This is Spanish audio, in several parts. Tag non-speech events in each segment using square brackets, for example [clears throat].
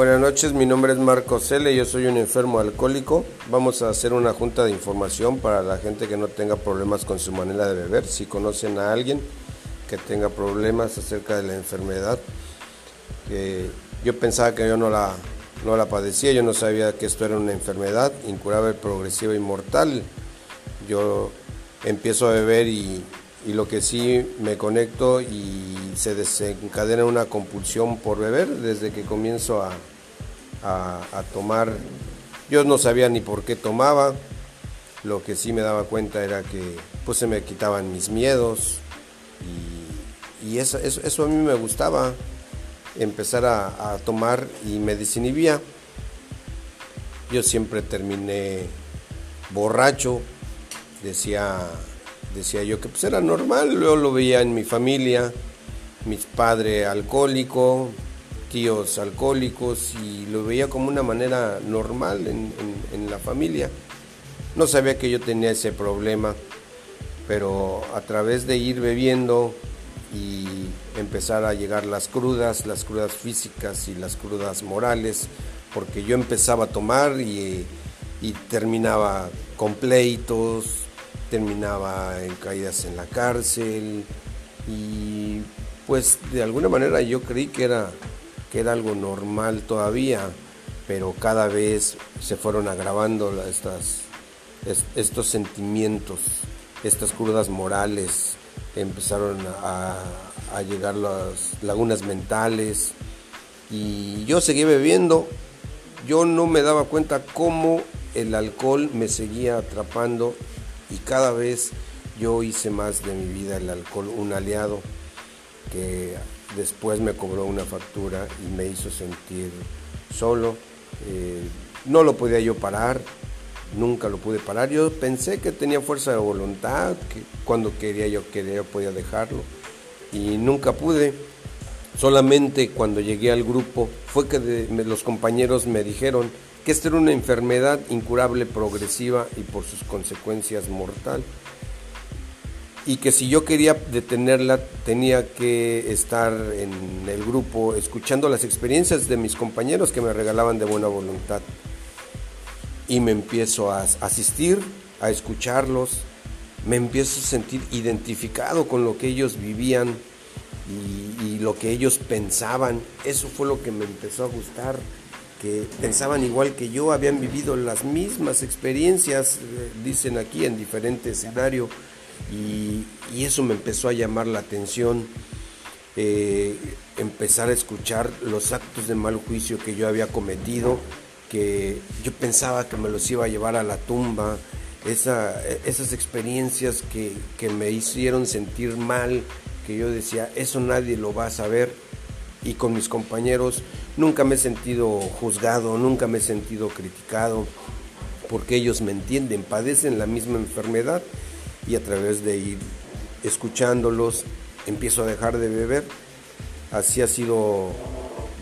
Buenas noches, mi nombre es Marco Cele, yo soy un enfermo alcohólico. Vamos a hacer una junta de información para la gente que no tenga problemas con su manera de beber. Si conocen a alguien que tenga problemas acerca de la enfermedad, yo pensaba que yo no la, no la padecía, yo no sabía que esto era una enfermedad incurable, progresiva y mortal. Yo empiezo a beber y, y lo que sí me conecto y se desencadena una compulsión por beber desde que comienzo a, a, tomar. Yo no sabía ni por qué tomaba, lo que sí me daba cuenta era que pues se me quitaban mis miedos y, eso, eso, a mí me gustaba, empezar a, a tomar y me desinhibía. Yo siempre terminé borracho, decía decía yo que pues era normal, luego lo veía en mi familia, mis padres alcohólico, tíos alcohólicos y lo veía como una manera normal en, en, la familia. No sabía que yo tenía ese problema, pero a través de ir bebiendo y empezar a llegar las crudas, las crudas físicas y las crudas morales, porque yo empezaba a tomar y, y terminaba con pleitos, terminaba en caídas en la cárcel y pues de alguna manera yo creí que era, que era algo normal todavía, pero cada vez se fueron agravando estas, estos sentimientos, estas crudas morales, empezaron a, a llegar las lagunas mentales y yo seguí bebiendo, yo no me daba cuenta cómo el alcohol me seguía atrapando y cada vez yo hice más de mi vida el alcohol un aliado que después me cobró una factura y me hizo sentir solo. Eh, no lo podía yo parar, nunca lo pude parar. Yo pensé que tenía fuerza de voluntad, que cuando quería yo quería podía dejarlo y nunca pude. Solamente cuando llegué al grupo fue que los compañeros me dijeron, que esta era una enfermedad incurable, progresiva y por sus consecuencias mortal. Y que si yo quería detenerla tenía que estar en el grupo escuchando las experiencias de mis compañeros que me regalaban de buena voluntad. Y me empiezo a asistir, a escucharlos, me empiezo a sentir identificado con lo que ellos vivían y, lo que ellos pensaban. Eso fue lo que me empezó a gustar que pensaban igual que yo, habían vivido las mismas experiencias, eh, dicen aquí, en diferente escenario, y, eso me empezó a llamar la atención, eh, empezar a escuchar los actos de mal juicio que yo había cometido, que yo pensaba que me los iba a llevar a la tumba, esas experiencias que, que me hicieron sentir mal, que yo decía, eso nadie lo va a saber, y con mis compañeros nunca me he sentido juzgado, nunca me he sentido criticado, porque ellos me entienden, padecen la misma enfermedad y a través de ir escuchándolos empiezo a dejar de beber. Así ha sido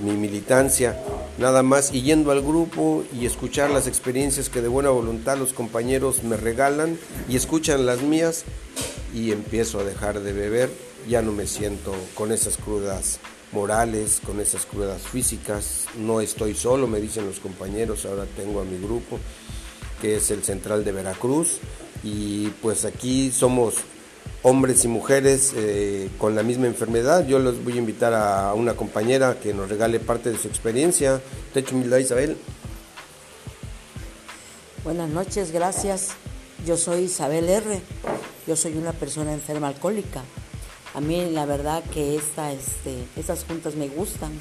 mi militancia, nada más y yendo al grupo y escuchar las experiencias que de buena voluntad los compañeros me regalan y escuchan las mías y empiezo a dejar de beber, ya no me siento con esas crudas morales, con esas crudas físicas. No estoy solo, me dicen los compañeros, ahora tengo a mi grupo, que es el Central de Veracruz. Y pues aquí somos hombres y mujeres eh, con la misma enfermedad. Yo los voy a invitar a una compañera que nos regale parte de su experiencia. Te echo humildad, Isabel. Buenas noches, gracias. Yo soy Isabel R. Yo soy una persona enferma alcohólica. A mí la verdad que esta, este, estas juntas me gustan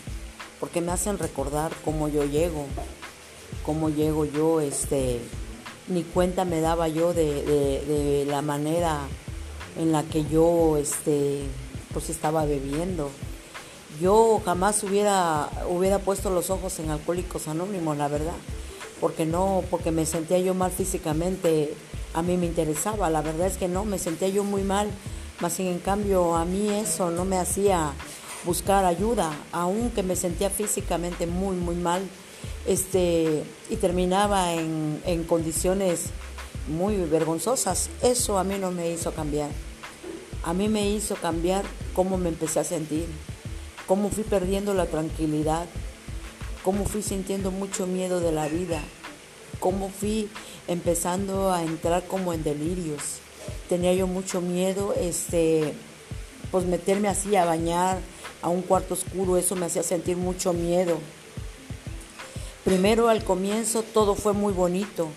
porque me hacen recordar cómo yo llego, cómo llego yo, este, ni cuenta me daba yo de, la manera en la que yo este, pues estaba bebiendo. Yo jamás hubiera, hubiera puesto los ojos en Alcohólicos Anónimos, la verdad, porque no, porque me sentía yo mal físicamente, a mí me interesaba, la verdad es que no, me sentía yo muy mal más sin en cambio a mí eso no me hacía buscar ayuda, aunque me sentía físicamente muy, muy mal, este, y terminaba en, en condiciones muy vergonzosas. Eso a mí no me hizo cambiar. A mí me hizo cambiar cómo me empecé a sentir, cómo fui perdiendo la tranquilidad, cómo fui sintiendo mucho miedo de la vida, cómo fui empezando a entrar como en delirios. Tenía yo mucho miedo, este, pues meterme así a bañar a un cuarto oscuro, eso me hacía sentir mucho miedo. Primero al comienzo todo fue muy bonito.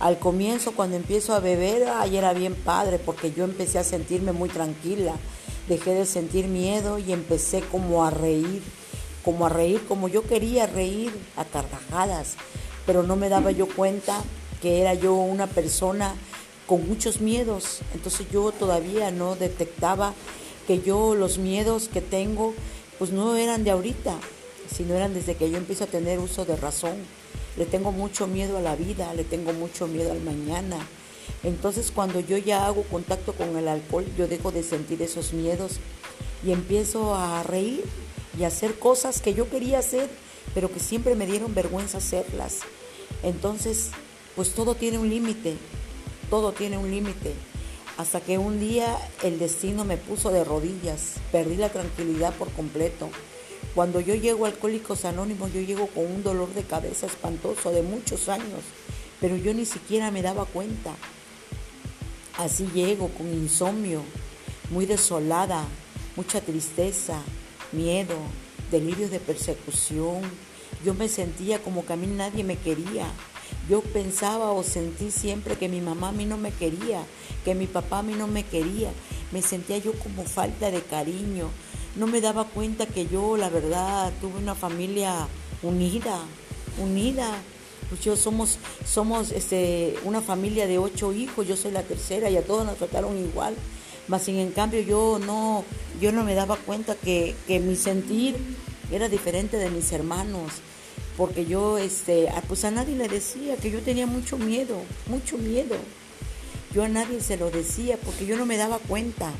Al comienzo cuando empiezo a beber, ahí era bien padre porque yo empecé a sentirme muy tranquila. Dejé de sentir miedo y empecé como a reír, como a reír como yo quería reír a carcajadas, pero no me daba yo cuenta que era yo una persona con muchos miedos. Entonces yo todavía no detectaba que yo los miedos que tengo pues no eran de ahorita, sino eran desde que yo empiezo a tener uso de razón. Le tengo mucho miedo a la vida, le tengo mucho miedo al mañana. Entonces cuando yo ya hago contacto con el alcohol, yo dejo de sentir esos miedos y empiezo a reír y a hacer cosas que yo quería hacer, pero que siempre me dieron vergüenza hacerlas. Entonces, pues todo tiene un límite, todo tiene un límite hasta que un día el destino me puso de rodillas, perdí la tranquilidad por completo. Cuando yo llego a Alcohólicos Anónimos, yo llego con un dolor de cabeza espantoso de muchos años, pero yo ni siquiera me daba cuenta. Así llego con insomnio, muy desolada, mucha tristeza, miedo, delirios de persecución. Yo me sentía como que a mí nadie me quería, yo pensaba o sentí siempre que mi mamá a mí no me quería, que mi papá a mí no me quería. Me sentía yo como falta de cariño. No me daba cuenta que yo, la verdad, tuve una familia unida, unida. Pues yo somos, somos este, una familia de ocho hijos, yo soy la tercera y a todos nos trataron igual. Mas sin en cambio yo no, yo no me daba cuenta que, que mi sentir era diferente de mis hermanos porque yo, este, pues a nadie le decía que yo tenía mucho miedo, mucho miedo. Yo a nadie se lo decía porque yo no me daba cuenta.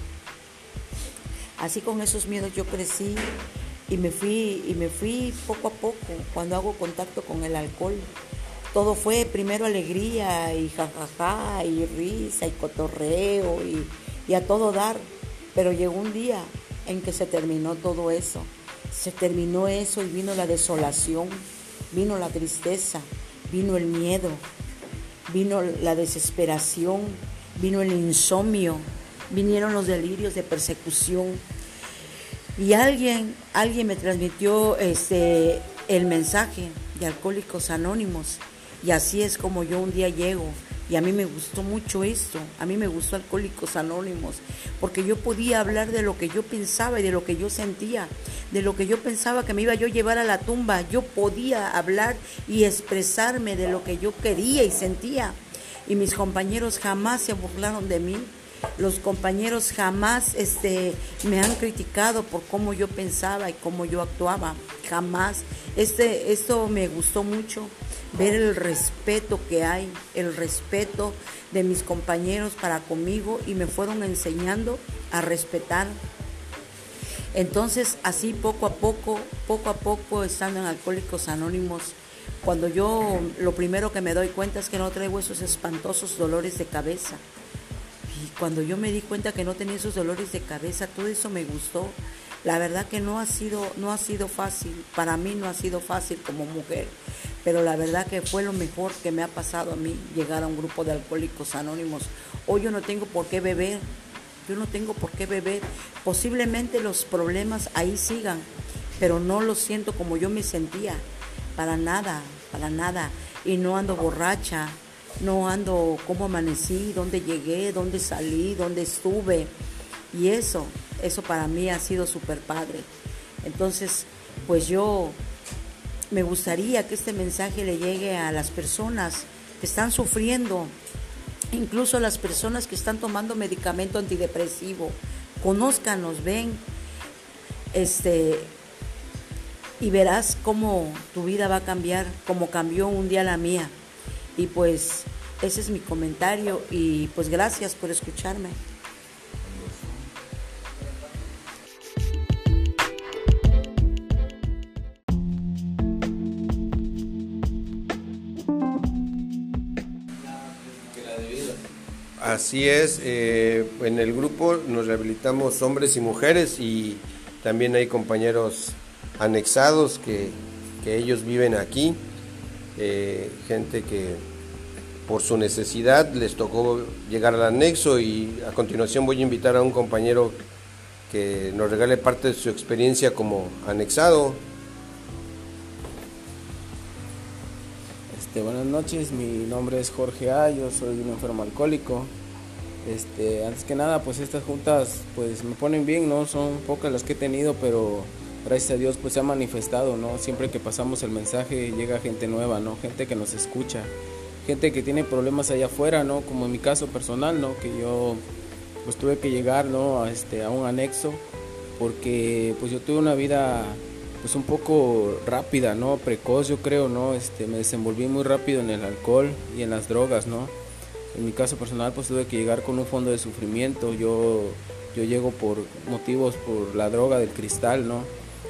Así con esos miedos yo crecí y me fui y me fui poco a poco cuando hago contacto con el alcohol. Todo fue primero alegría y jajaja y risa y cotorreo y, y a todo dar. Pero llegó un día en que se terminó todo eso. Se terminó eso y vino la desolación vino la tristeza, vino el miedo, vino la desesperación, vino el insomnio, vinieron los delirios de persecución. Y alguien, alguien me transmitió este, el mensaje de Alcohólicos Anónimos. Y así es como yo un día llego y a mí me gustó mucho esto, a mí me gustó Alcohólicos Anónimos, porque yo podía hablar de lo que yo pensaba y de lo que yo sentía, de lo que yo pensaba que me iba yo a llevar a la tumba. Yo podía hablar y expresarme de lo que yo quería y sentía. Y mis compañeros jamás se burlaron de mí. Los compañeros jamás este, me han criticado por cómo yo pensaba y cómo yo actuaba. Jamás. Este, esto me gustó mucho ver el respeto que hay, el respeto de mis compañeros para conmigo y me fueron enseñando a respetar. Entonces, así poco a poco, poco a poco, estando en Alcohólicos Anónimos, cuando yo lo primero que me doy cuenta es que no traigo esos espantosos dolores de cabeza. Y cuando yo me di cuenta que no tenía esos dolores de cabeza, todo eso me gustó. La verdad que no ha sido, no ha sido fácil, para mí no ha sido fácil como mujer pero la verdad que fue lo mejor que me ha pasado a mí llegar a un grupo de alcohólicos anónimos. Hoy yo no tengo por qué beber, yo no tengo por qué beber. Posiblemente los problemas ahí sigan, pero no lo siento como yo me sentía, para nada, para nada. Y no ando borracha, no ando cómo amanecí, dónde llegué, dónde salí, dónde estuve. Y eso, eso para mí ha sido súper padre. Entonces, pues yo me gustaría que este mensaje le llegue a las personas que están sufriendo, incluso a las personas que están tomando medicamento antidepresivo. Conózcanos, ven, este, y verás cómo tu vida va a cambiar, como cambió un día la mía. Y pues ese es mi comentario y pues gracias por escucharme. Así es, eh, en el grupo nos rehabilitamos hombres y mujeres y también hay compañeros anexados que que ellos viven aquí, eh, gente que por su necesidad les tocó llegar al anexo y a continuación voy a invitar a un compañero que nos regale parte de su experiencia como anexado. Este, buenas noches, mi nombre es Jorge A, yo soy un enfermo alcohólico. Este, antes que nada, pues estas juntas pues me ponen bien, ¿no? Son pocas las que he tenido, pero gracias a Dios pues se ha manifestado, ¿no? Siempre que pasamos el mensaje llega gente nueva, ¿no? Gente que nos escucha, gente que tiene problemas allá afuera, ¿no? Como en mi caso personal, ¿no? Que yo pues tuve que llegar, ¿no? A, este, a un anexo porque pues yo tuve una vida pues un poco rápida, ¿no? Precoz, yo creo, ¿no? Este, me desenvolví muy rápido en el alcohol y en las drogas, ¿no? En mi caso personal, pues tuve que llegar con un fondo de sufrimiento. Yo, yo llego por motivos por la droga del cristal, ¿no?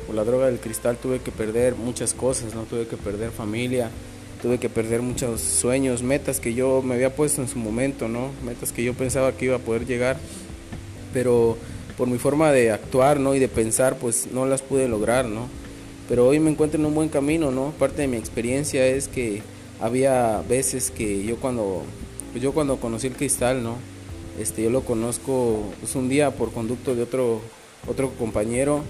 Por la droga del cristal tuve que perder muchas cosas, ¿no? Tuve que perder familia, tuve que perder muchos sueños, metas que yo me había puesto en su momento, ¿no? Metas que yo pensaba que iba a poder llegar, pero por mi forma de actuar, ¿no? Y de pensar, pues no las pude lograr, ¿no? Pero hoy me encuentro en un buen camino, ¿no? Parte de mi experiencia es que había veces que yo cuando, pues yo cuando conocí el cristal, ¿no? Este, yo lo conozco pues un día por conducto de otro, otro compañero,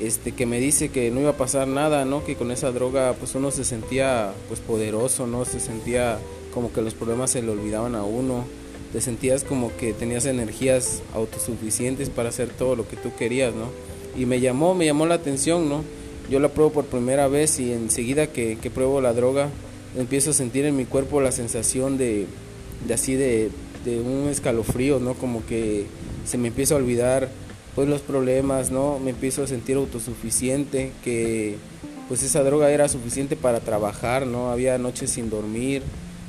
este, que me dice que no iba a pasar nada, ¿no? Que con esa droga, pues uno se sentía, pues poderoso, ¿no? Se sentía como que los problemas se le olvidaban a uno te sentías como que tenías energías autosuficientes para hacer todo lo que tú querías, ¿no? Y me llamó, me llamó la atención, ¿no? Yo la pruebo por primera vez y enseguida que, que pruebo la droga empiezo a sentir en mi cuerpo la sensación de, de así de, de, un escalofrío, ¿no? Como que se me empieza a olvidar pues los problemas, ¿no? Me empiezo a sentir autosuficiente, que pues esa droga era suficiente para trabajar, ¿no? Había noches sin dormir,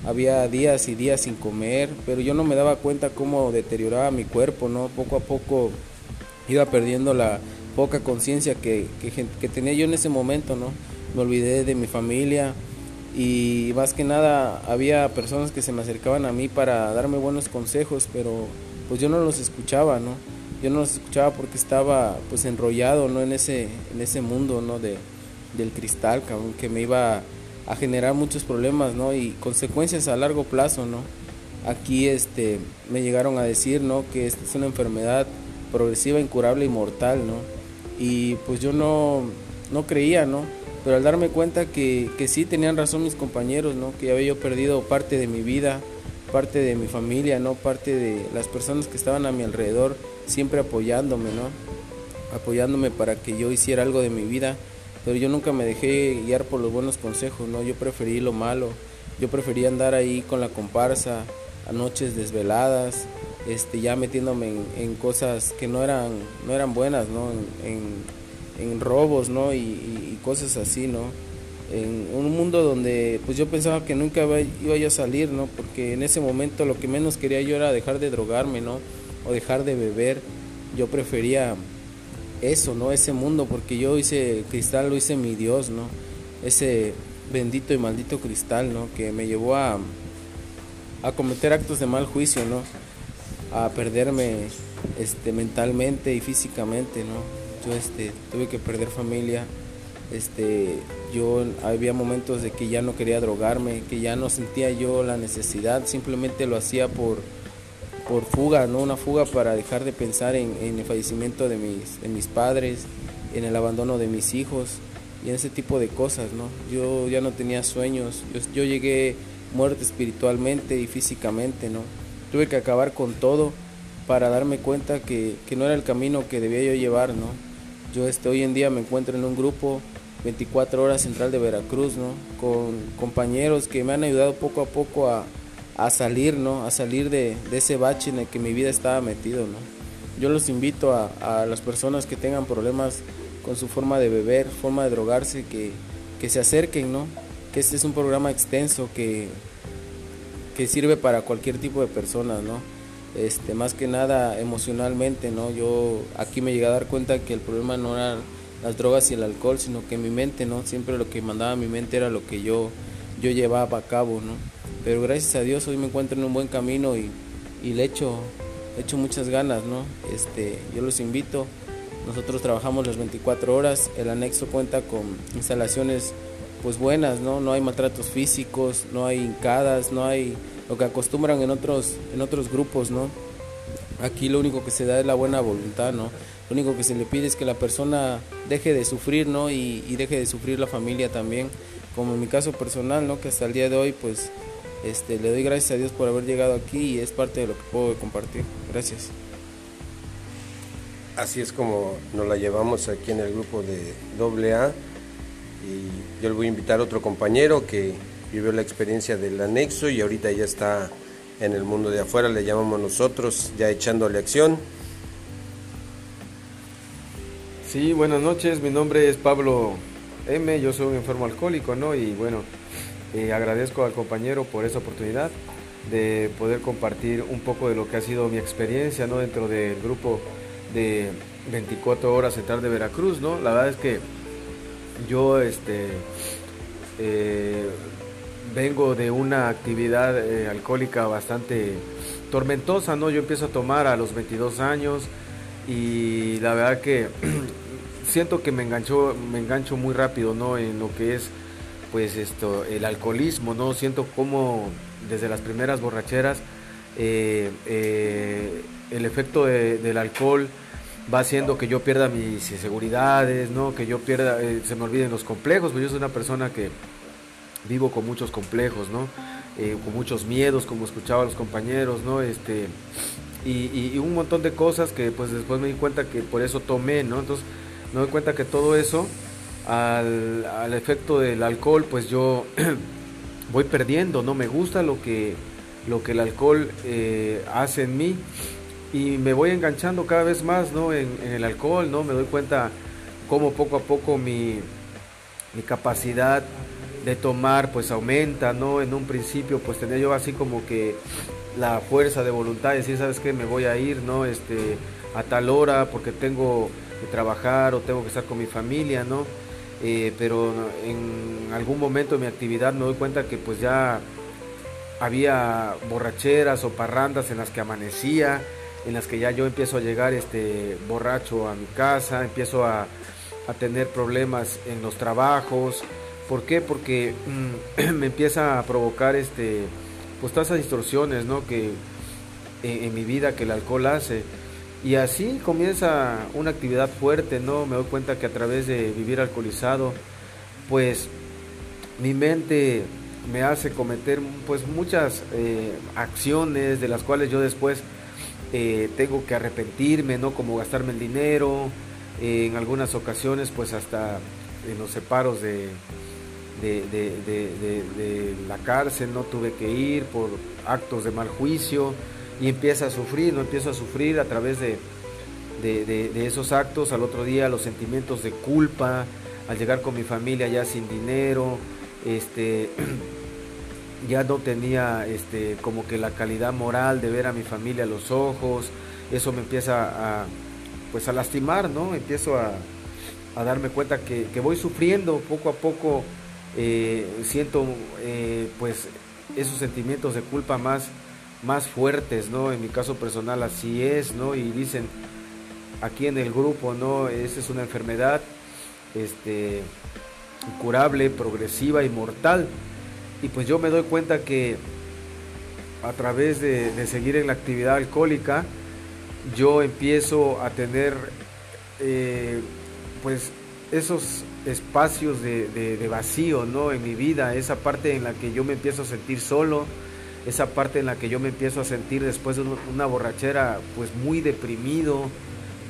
había días y días sin comer, pero yo no me daba cuenta cómo deterioraba mi cuerpo, ¿no? Poco a poco iba perdiendo la poca conciencia que, que, tenía yo en ese momento, ¿no? Me olvidé de mi familia y más que nada había personas que se me acercaban a mí para darme buenos consejos, pero pues yo no los escuchaba, ¿no? Yo no los escuchaba porque estaba pues enrollado, ¿no? En ese, en ese mundo, ¿no? De, del cristal, que me iba a generar muchos problemas, ¿no? Y consecuencias a largo plazo, ¿no? Aquí este, me llegaron a decir, ¿no? Que esta es una enfermedad progresiva, incurable y mortal, ¿no? Y pues yo no, no creía, ¿no? Pero al darme cuenta que, que sí tenían razón mis compañeros, ¿no? Que había yo perdido parte de mi vida, parte de mi familia, ¿no? Parte de las personas que estaban a mi alrededor, siempre apoyándome, ¿no? Apoyándome para que yo hiciera algo de mi vida pero yo nunca me dejé guiar por los buenos consejos, ¿no? Yo preferí lo malo, yo prefería andar ahí con la comparsa a noches desveladas, este, ya metiéndome en, cosas que no eran, no eran buenas, ¿no? En, robos, ¿no? Y, cosas así, ¿no? En un mundo donde pues yo pensaba que nunca iba yo a salir, ¿no? Porque en ese momento lo que menos quería yo era dejar de drogarme, ¿no? O dejar de beber. Yo prefería eso, ¿no? Ese mundo, porque yo hice cristal, lo hice mi Dios, ¿no? Ese bendito y maldito cristal, ¿no? Que me llevó a, a cometer actos de mal juicio, ¿no? A perderme este, mentalmente y físicamente, ¿no? Yo este, tuve que perder familia, este, yo había momentos de que ya no quería drogarme, que ya no sentía yo la necesidad, simplemente lo hacía por por fuga, ¿no? Una fuga para dejar de pensar en, el fallecimiento de mis, de mis padres, en el abandono de mis hijos y en ese tipo de cosas, ¿no? Yo ya no tenía sueños, yo, llegué muerto espiritualmente y físicamente, ¿no? Tuve que acabar con todo para darme cuenta que, que, no era el camino que debía yo llevar, ¿no? Yo este, hoy en día me encuentro en un grupo 24 horas central de Veracruz, ¿no? Con compañeros que me han ayudado poco a poco a, a salir, ¿no? A salir de, ese bache en el que mi vida estaba metido, ¿no? Yo los invito a, las personas que tengan problemas con su forma de beber, forma de drogarse, que, se acerquen, ¿no? Que este es un programa extenso que, que sirve para cualquier tipo de personas, ¿no? Este, más que nada emocionalmente, ¿no? Yo aquí me llegué a dar cuenta que el problema no eran las drogas y el alcohol, sino que mi mente, ¿no? Siempre lo que mandaba mi mente era lo que yo, yo llevaba a cabo, ¿no? Pero gracias a Dios hoy me encuentro en un buen camino y, le echo, echo muchas ganas, ¿no? Este, yo los invito. Nosotros trabajamos las 24 horas. El anexo cuenta con instalaciones pues buenas, ¿no? No hay maltratos físicos, no hay hincadas, no hay lo que acostumbran en otros, en otros grupos, ¿no? Aquí lo único que se da es la buena voluntad, ¿no? Lo único que se le pide es que la persona deje de sufrir, ¿no? Y, deje de sufrir la familia también, como en mi caso personal, ¿no? Que hasta el día de hoy, pues, este, le doy gracias a Dios por haber llegado aquí y es parte de lo que puedo compartir. Gracias. Así es como nos la llevamos aquí en el grupo de AA y yo le voy a invitar a otro compañero que vivió la experiencia del anexo y ahorita ya está en el mundo de afuera, le llamamos nosotros, ya echándole acción. Sí, buenas noches, mi nombre es Pablo M, yo soy un enfermo alcohólico, ¿no? Y bueno, eh, agradezco al compañero por esa oportunidad de poder compartir un poco de lo que ha sido mi experiencia, ¿no? Dentro del grupo de 24 horas central de Veracruz, ¿no? La verdad es que yo este, eh, vengo de una actividad eh, alcohólica bastante tormentosa, ¿no? Yo empiezo a tomar a los 22 años y la verdad que [clears throat] siento que me engancho, me engancho muy rápido, ¿no? En lo que es, pues esto, el alcoholismo, ¿no? Siento como desde las primeras borracheras eh, el efecto del alcohol va haciendo que yo pierda mis seguridades, ¿no? Que yo pierda, eh, se me olviden los complejos, pues yo soy una persona que vivo con muchos complejos, ¿no? Eh, con muchos miedos, como escuchaba a los compañeros, ¿no? Este, y, un montón de cosas que pues después me di cuenta que por eso tomé, ¿no? Entonces me doy cuenta que todo eso, al, efecto del alcohol, pues yo [clears throat] voy perdiendo, ¿no? Me gusta lo que, lo que el alcohol eh, hace en mí y me voy enganchando cada vez más ¿no? en, el alcohol, ¿no? me doy cuenta cómo poco a poco mi, mi, capacidad de tomar pues aumenta, ¿no? En un principio pues tenía yo así como que la fuerza de voluntad de decir, ¿sabes qué? Me voy a ir, ¿no? Este, a tal hora porque tengo que trabajar o tengo que estar con mi familia, ¿no? Eh, pero en algún momento de mi actividad me doy cuenta que pues ya había borracheras o parrandas en las que amanecía, en las que ya yo empiezo a llegar este borracho a mi casa, empiezo a, tener problemas en los trabajos. ¿Por qué? Porque mm, [clears throat] me empieza a provocar este pues todas esas distorsiones ¿no? que en, mi vida que el alcohol hace. Y así comienza una actividad fuerte, ¿no? Me doy cuenta que a través de vivir alcoholizado, pues mi mente me hace cometer pues muchas eh, acciones de las cuales yo después eh, tengo que arrepentirme, ¿no? Como gastarme el dinero, eh, en algunas ocasiones pues hasta en los separos de, de, la cárcel, no tuve que ir por actos de mal juicio y empieza a sufrir, no empiezo a sufrir a través de, esos actos, al otro día los sentimientos de culpa, al llegar con mi familia ya sin dinero, este [clears throat] ya no tenía este, como que la calidad moral de ver a mi familia a los ojos, eso me empieza a, pues a lastimar, ¿no? Empiezo a, darme cuenta que, voy sufriendo poco a poco, eh, siento eh, pues esos sentimientos de culpa más, más fuertes, ¿no? En mi caso personal así es, ¿no? Y dicen aquí en el grupo, ¿no? Esa es una enfermedad este, incurable, progresiva y mortal y pues yo me doy cuenta que a través de, seguir en la actividad alcohólica, yo empiezo a tener eh, pues esos espacios de, vacío ¿no? en mi vida, esa parte en la que yo me empiezo a sentir solo, esa parte en la que yo me empiezo a sentir después de una borrachera pues muy deprimido,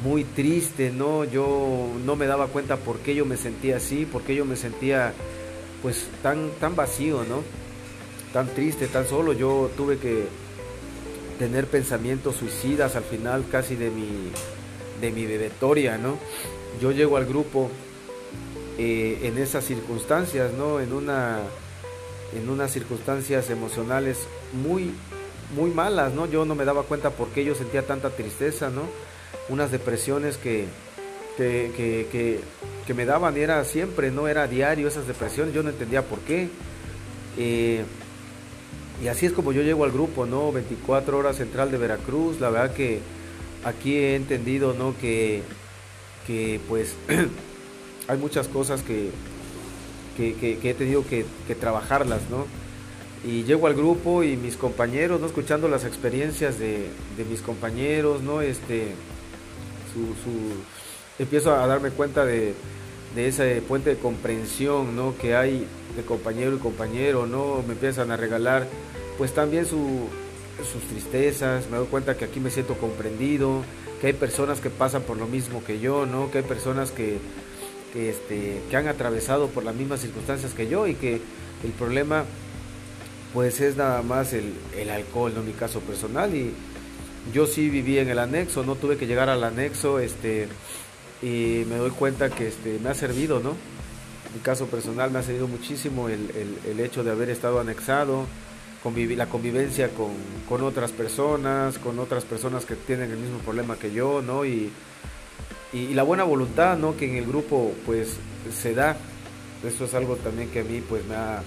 muy triste, ¿no? Yo no me daba cuenta por qué yo me sentía así, por qué yo me sentía pues tan, tan vacío, ¿no? Tan triste, tan solo. Yo tuve que tener pensamientos suicidas al final casi de mi, de mi bebetoria, ¿no? Yo llego al grupo eh, en esas circunstancias, ¿no? En una en unas circunstancias emocionales muy muy malas, ¿no? Yo no me daba cuenta por qué yo sentía tanta tristeza, ¿no? Unas depresiones que, que, que, me daban era siempre, no era diario esas depresiones, yo no entendía por qué. Eh, y así es como yo llego al grupo, ¿no? 24 horas central de Veracruz, la verdad que aquí he entendido, ¿no? Que, que pues [clears throat] hay muchas cosas que, que, he tenido que, trabajarlas, ¿no? Y llego al grupo y mis compañeros, ¿no? Escuchando las experiencias de, mis compañeros, ¿no? Este, su, empiezo a darme cuenta de, de ese puente de comprensión, ¿no? Que hay de compañero y compañero, ¿no? Me empiezan a regalar, pues también su, sus tristezas, me doy cuenta que aquí me siento comprendido, que hay personas que pasan por lo mismo que yo, ¿no? Que hay personas que, que, este, que han atravesado por las mismas circunstancias que yo y que el problema pues es nada más el, el alcohol, ¿no? Mi caso personal y yo sí viví en el anexo, no tuve que llegar al anexo, este, y me doy cuenta que este, me ha servido, ¿no? Mi caso personal me ha servido muchísimo el, el, el hecho de haber estado anexado, la convivencia con, otras personas, con otras personas que tienen el mismo problema que yo, ¿no? Y, y, la buena voluntad, ¿no? Que en el grupo, pues, se da. Eso es algo también que a mí, pues, me ha,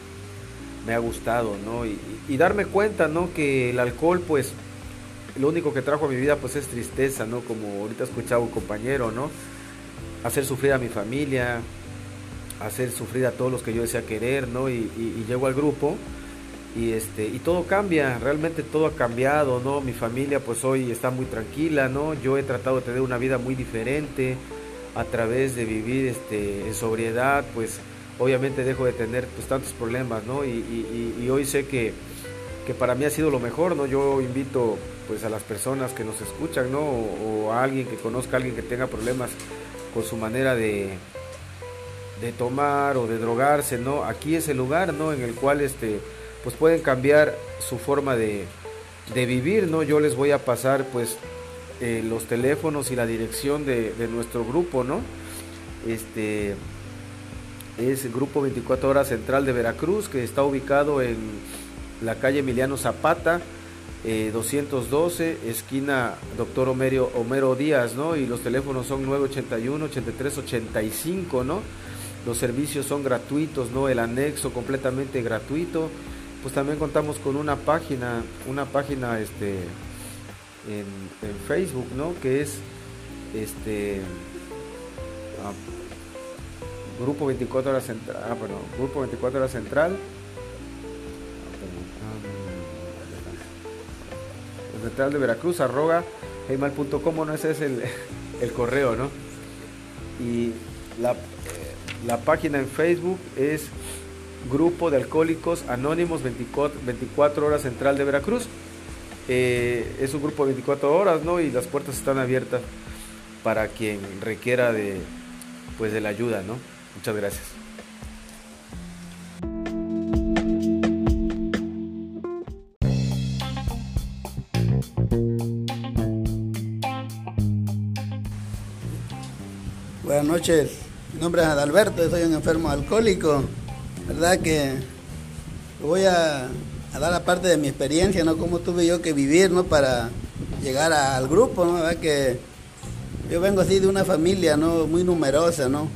me ha gustado, ¿no? Y, darme cuenta, ¿no? Que el alcohol, pues, lo único que trajo a mi vida, pues, es tristeza, ¿no? Como ahorita escuchaba un compañero, ¿no? Hacer sufrir a mi familia, hacer sufrir a todos los que yo desea querer, ¿no? Y, y llego al grupo y este y todo cambia realmente todo ha cambiado no mi familia pues hoy está muy tranquila no yo he tratado de tener una vida muy diferente a través de vivir este en sobriedad pues obviamente dejo de tener pues tantos problemas no y, y, hoy sé que, que para mí ha sido lo mejor no yo invito pues a las personas que nos escuchan no o, a alguien que conozca a alguien que tenga problemas con su manera de de tomar o de drogarse no aquí es el lugar no en el cual este pues pueden cambiar su forma de, vivir, ¿no? Yo les voy a pasar pues eh, los teléfonos y la dirección de, nuestro grupo, ¿no? Este es el Grupo 24 Horas Central de Veracruz, que está ubicado en la calle Emiliano Zapata, 212, eh, esquina Doctor Homero, Homero Díaz, ¿no? Y los teléfonos son 981-8385, ¿no? Los servicios son gratuitos, ¿no? El anexo completamente gratuito pues también contamos con una página, una página este en, Facebook, ¿no? Que es este ah, Grupo 24 horas central, ah, bueno, Grupo 24 horas central. Central de Veracruz, arroga, gmail.com, no ese es el, [laughs] el, correo, ¿no? Y la, la página en Facebook es Grupo de Alcohólicos Anónimos 24, Horas Central de Veracruz. Eh, es un grupo de 24 horas, ¿no? Y las puertas están abiertas para quien requiera de, pues, de la ayuda, ¿no? Muchas gracias. Buenas noches, mi nombre es Adalberto, soy un enfermo alcohólico verdad que voy a, dar la parte de mi experiencia, ¿no? Cómo tuve yo que vivir, ¿no? Para llegar al grupo, ¿no? ¿Verdad? Que yo vengo así de una familia, ¿no? Muy numerosa, ¿no?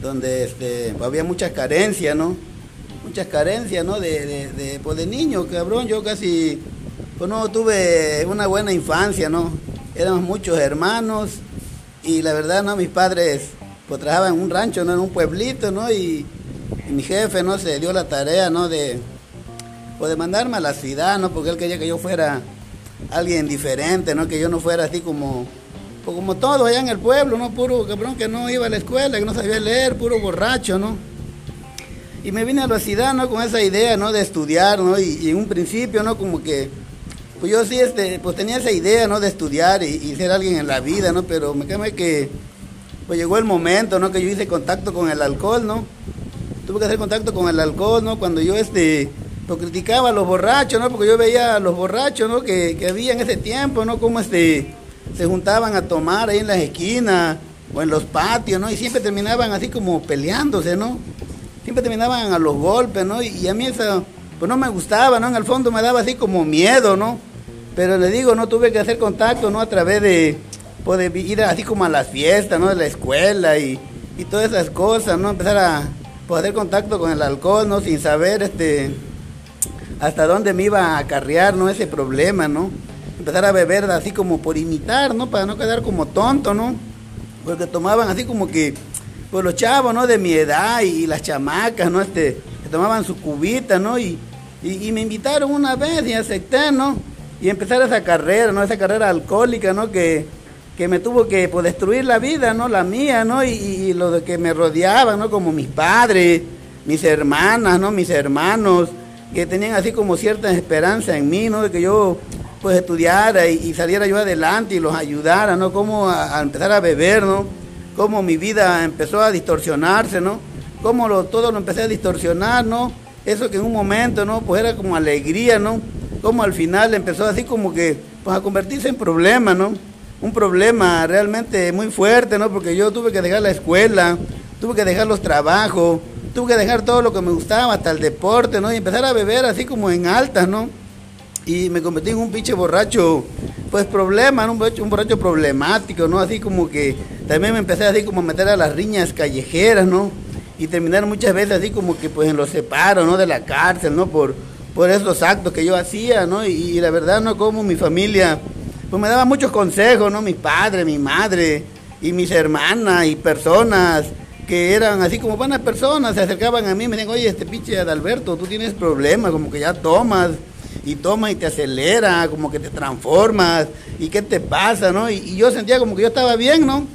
Donde este, había muchas carencias, ¿no? Muchas carencias, ¿no? De, de, de, pues de niño, cabrón. Yo casi, pues no tuve una buena infancia, ¿no? Éramos muchos hermanos y la verdad, ¿no? Mis padres, pues trabajaban en un rancho, ¿no? En un pueblito, ¿no? Y mi jefe no se dio la tarea no de pues de mandarme a la ciudad no porque él quería que yo fuera alguien diferente no que yo no fuera así como pues como todo allá en el pueblo no puro cabrón que no iba a la escuela que no sabía leer puro borracho no y me vine a la ciudad no con esa idea no de estudiar no y, en un principio no como que pues yo sí este pues tenía esa idea no de estudiar y, y ser alguien en la vida no pero me quemé que pues llegó el momento no que yo hice contacto con el alcohol no tuve que hacer contacto con el alcohol, ¿no? Cuando yo este, lo criticaba a los borrachos, ¿no? Porque yo veía a los borrachos, ¿no? Que, que había en ese tiempo, ¿no? Como este, se juntaban a tomar ahí en las esquinas o en los patios, ¿no? Y siempre terminaban así como peleándose, ¿no? Siempre terminaban a los golpes, ¿no? Y, a mí eso, pues no me gustaba, ¿no? En el fondo me daba así como miedo, ¿no? Pero le digo, no tuve que hacer contacto, ¿no? A través de, pues, ir así como a las fiestas, ¿no? De la escuela y, y todas esas cosas, ¿no? Empezar a, poder contacto con el alcohol, ¿no? Sin saber este hasta dónde me iba a acarrear, ¿no? Ese problema, ¿no? Empezar a beber así como por imitar, ¿no? Para no quedar como tonto, ¿no? Porque tomaban así como que, pues los chavos, ¿no? De mi edad y, las chamacas, ¿no? Este, que tomaban su cubita, ¿no? Y, y, me invitaron una vez y acepté, ¿no? Y empezar esa carrera, ¿no? Esa carrera alcohólica, ¿no? Que, que me tuvo que pues, destruir la vida, ¿no? La mía, ¿no? Y, y lo de que me rodeaban, ¿no? Como mis padres, mis hermanas, ¿no? Mis hermanos, que tenían así como cierta esperanza en mí, ¿no? De que yo pues estudiara y, saliera yo adelante y los ayudara, ¿no? Como a, empezar a beber, ¿no? Cómo mi vida empezó a distorsionarse, ¿no? Cómo lo, todo lo empecé a distorsionar, ¿no? Eso que en un momento, ¿no? Pues era como alegría, ¿no? Como al final empezó así como que, pues a convertirse en problema, ¿no? Un problema realmente muy fuerte, ¿no? Porque yo tuve que dejar la escuela, tuve que dejar los trabajos, tuve que dejar todo lo que me gustaba, hasta el deporte, ¿no? Y empezar a beber así como en altas, ¿no? y me convertí en un pinche borracho, pues problema, un borracho, un borracho problemático, ¿no? Así como que también me empecé así como a meter a las riñas callejeras, ¿no? Y terminar muchas veces así como que pues en los separo, ¿no? De la cárcel, ¿no? Por, por esos actos que yo hacía, ¿no? Y, la verdad, ¿no? Como mi familia, pues me daba muchos consejos, ¿no? Mi padre, mi madre y mis hermanas y personas que eran así como buenas personas, se acercaban a mí y me decían, oye, este pinche Adalberto, tú tienes problemas, como que ya tomas, y toma y te acelera, como que te transformas, y qué te pasa, ¿no? Y, yo sentía como que yo estaba bien, ¿no?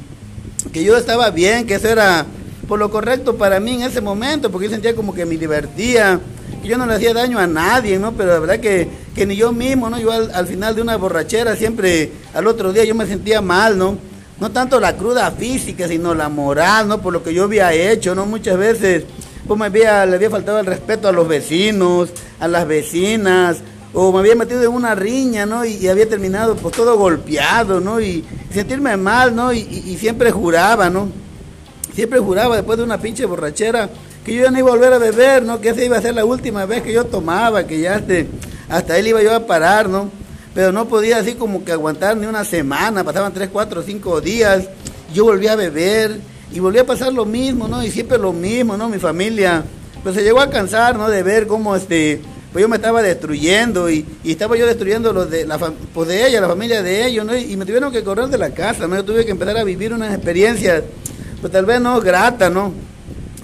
Que yo estaba bien, que eso era por lo correcto para mí en ese momento, porque yo sentía como que me divertía, que yo no le hacía daño a nadie, ¿no? Pero la verdad que, que ni yo mismo, ¿no? Yo al, final de una borrachera siempre, al otro día yo me sentía mal, ¿no? No tanto la cruda física, sino la moral, ¿no? Por lo que yo había hecho, ¿no? Muchas veces, pues me había, le había faltado el respeto a los vecinos, a las vecinas, o me había metido en una riña, ¿no? Y, había terminado pues todo golpeado, ¿no? Y, sentirme mal, ¿no? Y, siempre juraba, ¿no? Siempre juraba después de una pinche borrachera que yo ya no iba a volver a beber, ¿no? Que esa iba a ser la última vez que yo tomaba, que ya hasta, hasta él iba yo a parar, ¿no? Pero no podía así como que aguantar ni una semana, pasaban tres, cuatro, cinco días, yo volvía a beber y volvía a pasar lo mismo, ¿no? Y siempre lo mismo, ¿no? Mi familia, pues se llegó a cansar, ¿no? De ver cómo este pues yo me estaba destruyendo y, estaba yo destruyendo los de la pues de ella, la familia de ellos, ¿no? Y me tuvieron que correr de la casa, ¿no? Yo tuve que empezar a vivir unas experiencias, pues tal vez no grata, ¿no?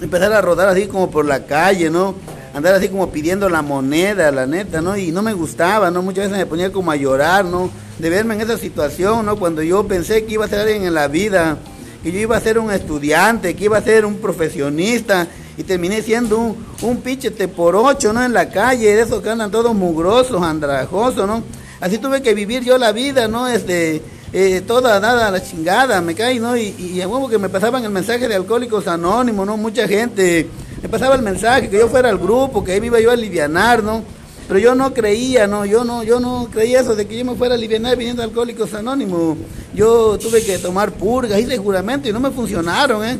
Empezar a rodar así como por la calle, ¿no? Andar así como pidiendo la moneda, la neta, ¿no? Y no me gustaba, ¿no? Muchas veces me ponía como a llorar, ¿no? De verme en esa situación, ¿no? Cuando yo pensé que iba a ser alguien en la vida, que yo iba a ser un estudiante, que iba a ser un profesionista, y terminé siendo un, un pichete por ocho, ¿no? En la calle, de esos que andan todos mugrosos, andrajosos, ¿no? Así tuve que vivir yo la vida, ¿no? Este, eh, toda nada la chingada, me caí, ¿no? Y, y a huevo que me pasaban el mensaje de Alcohólicos Anónimos, ¿no? Mucha gente me pasaba el mensaje que yo fuera al grupo, que ahí me iba yo a alivianar, ¿no? Pero yo no creía, ¿no? Yo no, yo no creía eso de que yo me fuera a aliviar viniendo a Alcohólicos Anónimos. Yo tuve que tomar purgas, hice juramento y no me funcionaron, ¿eh?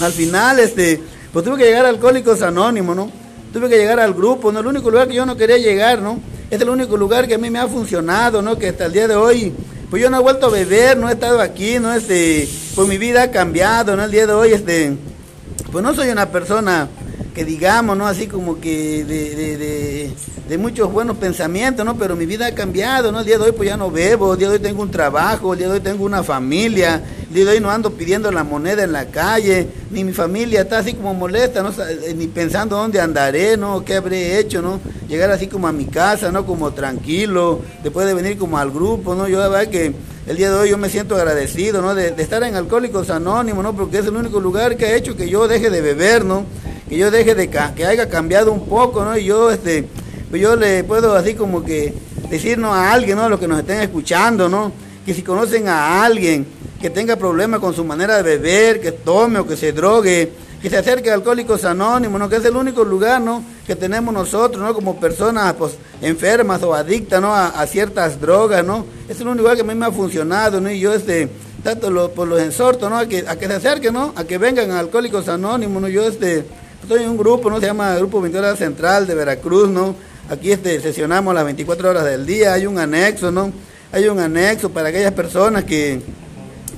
Al final, este, pues tuve que llegar a Alcohólicos Anónimos, ¿no? Tuve que llegar al grupo, ¿no? El único lugar que yo no quería llegar, ¿no? Es el único lugar que a mí me ha funcionado, ¿no? Que hasta el día de hoy, pues yo no he vuelto a beber, no he estado aquí, ¿no? Este, pues mi vida ha cambiado, ¿no? El día de hoy, este, pues no soy una persona que digamos, ¿no? Así como que de, muchos buenos pensamientos, ¿no? Pero mi vida ha cambiado, ¿no? El día de hoy pues ya no bebo, el día de hoy tengo un trabajo, el día de hoy tengo una familia, el día de hoy no ando pidiendo la moneda en la calle, ni mi familia está así como molesta, ¿no? Eh, ni pensando dónde andaré, ¿no? ¿Qué habré hecho, ¿no? Llegar así como a mi casa, ¿no? Como tranquilo, después de venir como al grupo, ¿no? Yo la que el día de hoy yo me siento agradecido, ¿no? De, de, estar en Alcohólicos Anónimos, ¿no? Porque es el único lugar que ha hecho que yo deje de beber, ¿no? Que yo deje de que haya cambiado un poco, ¿no? Y yo, este, pues yo le puedo así como que decirnos a alguien, ¿no? A los que nos estén escuchando, ¿no? Que si conocen a alguien que tenga problemas con su manera de beber, que tome o que se drogue, que se acerque a Alcohólicos Anónimos, ¿no? Que es el único lugar, ¿no? Que tenemos nosotros, ¿no? Como personas, pues, enfermas o adictas, ¿no? A, ciertas drogas, ¿no? Es el único lugar que a mí me ha funcionado, ¿no? Y yo, este, tanto por los exhorto, ¿no? A que, a que se acerquen, ¿no? A que vengan a Alcohólicos Anónimos, ¿no? Yo, este, Estoy en un grupo, ¿no? Se llama Grupo 24 Horas Central de Veracruz, ¿no? Aquí este, sesionamos las 24 horas del día, hay un anexo, ¿no? Hay un anexo para aquellas personas que,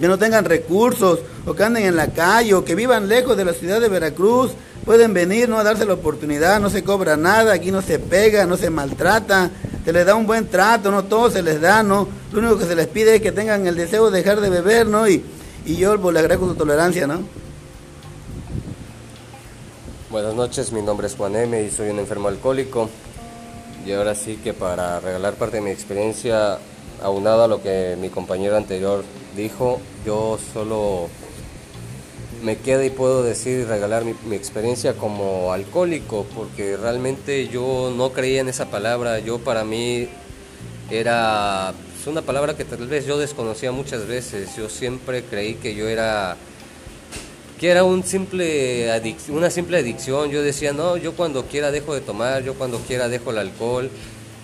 que no tengan recursos o que anden en la calle o que vivan lejos de la ciudad de Veracruz, pueden venir, ¿no? A darse la oportunidad, no se cobra nada, aquí no se pega, no se maltrata, se les da un buen trato, ¿no? Todo se les da, ¿no? Lo único que se les pide es que tengan el deseo de dejar de beber, ¿no? Y, y yo pues, le agradezco su tolerancia, ¿no? Buenas noches, mi nombre es Juan M. y soy un enfermo alcohólico. Y ahora sí que para regalar parte de mi experiencia, aunado a lo que mi compañero anterior dijo, yo solo me queda y puedo decir y regalar mi, mi, experiencia como alcohólico, porque realmente yo no creía en esa palabra. Yo para mí era pues, una palabra que tal vez yo desconocía muchas veces. Yo siempre creí que yo era que era una simple adicción. Yo decía, no, yo cuando quiera dejo de tomar, yo cuando quiera dejo el alcohol,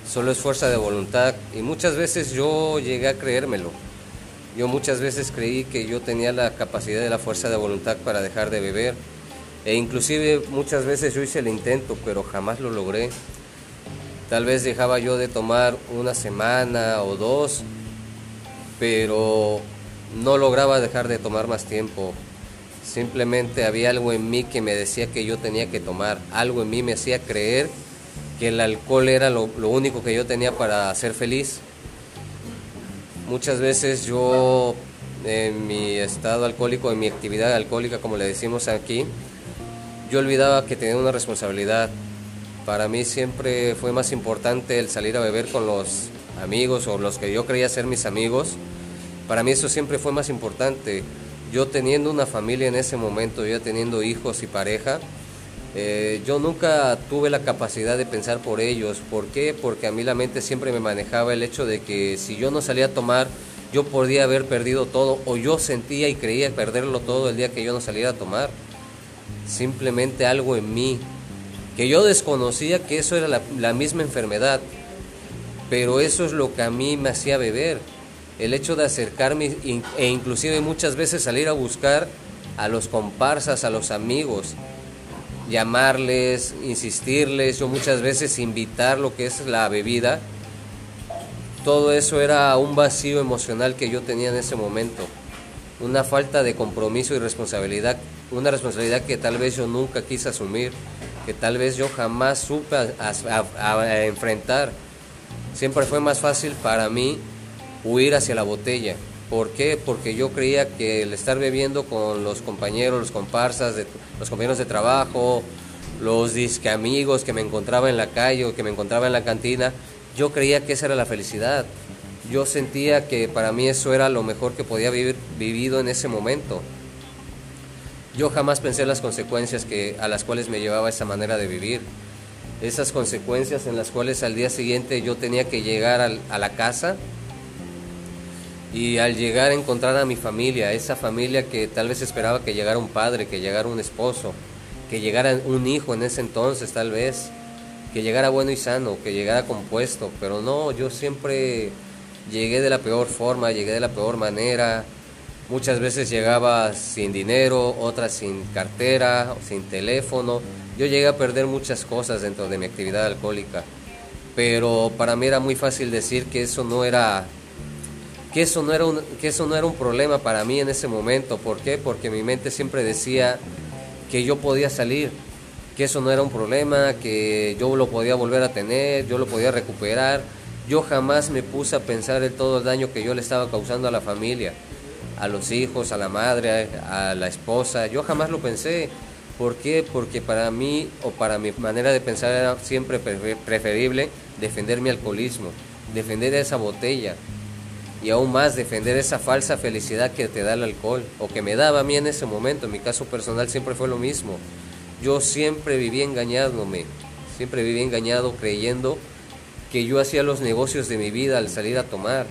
solo es fuerza de voluntad. Y muchas veces yo llegué a creérmelo. Yo muchas veces creí que yo tenía la capacidad de la fuerza de voluntad para dejar de beber. E inclusive muchas veces yo hice el intento, pero jamás lo logré. Tal vez dejaba yo de tomar una semana o dos, pero no lograba dejar de tomar más tiempo. Simplemente había algo en mí que me decía que yo tenía que tomar. Algo en mí me hacía creer que el alcohol era lo, único que yo tenía para ser feliz. Muchas veces yo en mi estado alcohólico, en mi actividad alcohólica, como le decimos aquí, yo olvidaba que tenía una responsabilidad. Para mí siempre fue más importante el salir a beber con los amigos o los que yo creía ser mis amigos. Para mí eso siempre fue más importante yo teniendo una familia en ese momento, yo teniendo hijos y pareja, eh, yo nunca tuve la capacidad de pensar por ellos. ¿Por qué? Porque a mí la mente siempre me manejaba el hecho de que si yo no salía a tomar, yo podía haber perdido todo o yo sentía y creía perderlo todo el día que yo no saliera a tomar. Simplemente algo en mí, que yo desconocía que eso era la misma enfermedad, pero eso es lo que a mí me hacía beber el hecho de acercarme e inclusive muchas veces salir a buscar a los comparsas, a los amigos, llamarles, insistirles, yo muchas veces invitar lo que es la bebida, todo eso era un vacío emocional que yo tenía en ese momento, una falta de compromiso y responsabilidad, una responsabilidad que tal vez yo nunca quise asumir, que tal vez yo jamás supe a, enfrentar. Siempre fue más fácil para mí huir hacia la botella. ¿Por qué? Porque yo creía que el estar bebiendo con los compañeros, los comparsas, los compañeros de trabajo, los disque amigos que me encontraba en la calle o que me encontraba en la cantina, yo creía que esa era la felicidad. Yo sentía que para mí eso era lo mejor que podía vivir vivido en ese momento. Yo jamás pensé en las consecuencias que, a las cuales me llevaba esa manera de vivir. Esas consecuencias en las cuales al día siguiente yo tenía que llegar a la casa y al llegar a encontrar a mi familia, esa familia que tal vez esperaba que llegara un padre, que llegara un esposo, que llegara un hijo en ese entonces tal vez, que llegara bueno y sano, que llegara compuesto, pero no, yo siempre llegué de la peor forma, llegué de la peor manera. Muchas veces llegaba sin dinero, otras sin cartera, sin teléfono. Yo llegué a perder muchas cosas dentro de mi actividad alcohólica, pero para mí era muy fácil decir que eso no era que eso no era un, que eso no era un problema para mí en ese momento. ¿Por qué? Porque mi mente siempre decía que yo podía salir, que eso no era un problema, que yo lo podía volver a tener, yo lo podía recuperar. Yo jamás me puse a pensar en todo el daño que yo le estaba causando a la familia, a los hijos, a la madre, a la esposa. Yo jamás lo pensé. ¿Por qué? Porque para mí o para mi manera de pensar era siempre preferible defender mi alcoholismo, defender esa botella, y aún más defender esa falsa felicidad que te da el alcohol o que me daba a mí en ese momento. En mi caso personal siempre fue lo mismo. Yo siempre viví engañándome, siempre viví engañado creyendo que yo hacía los negocios de mi vida al salir a tomar.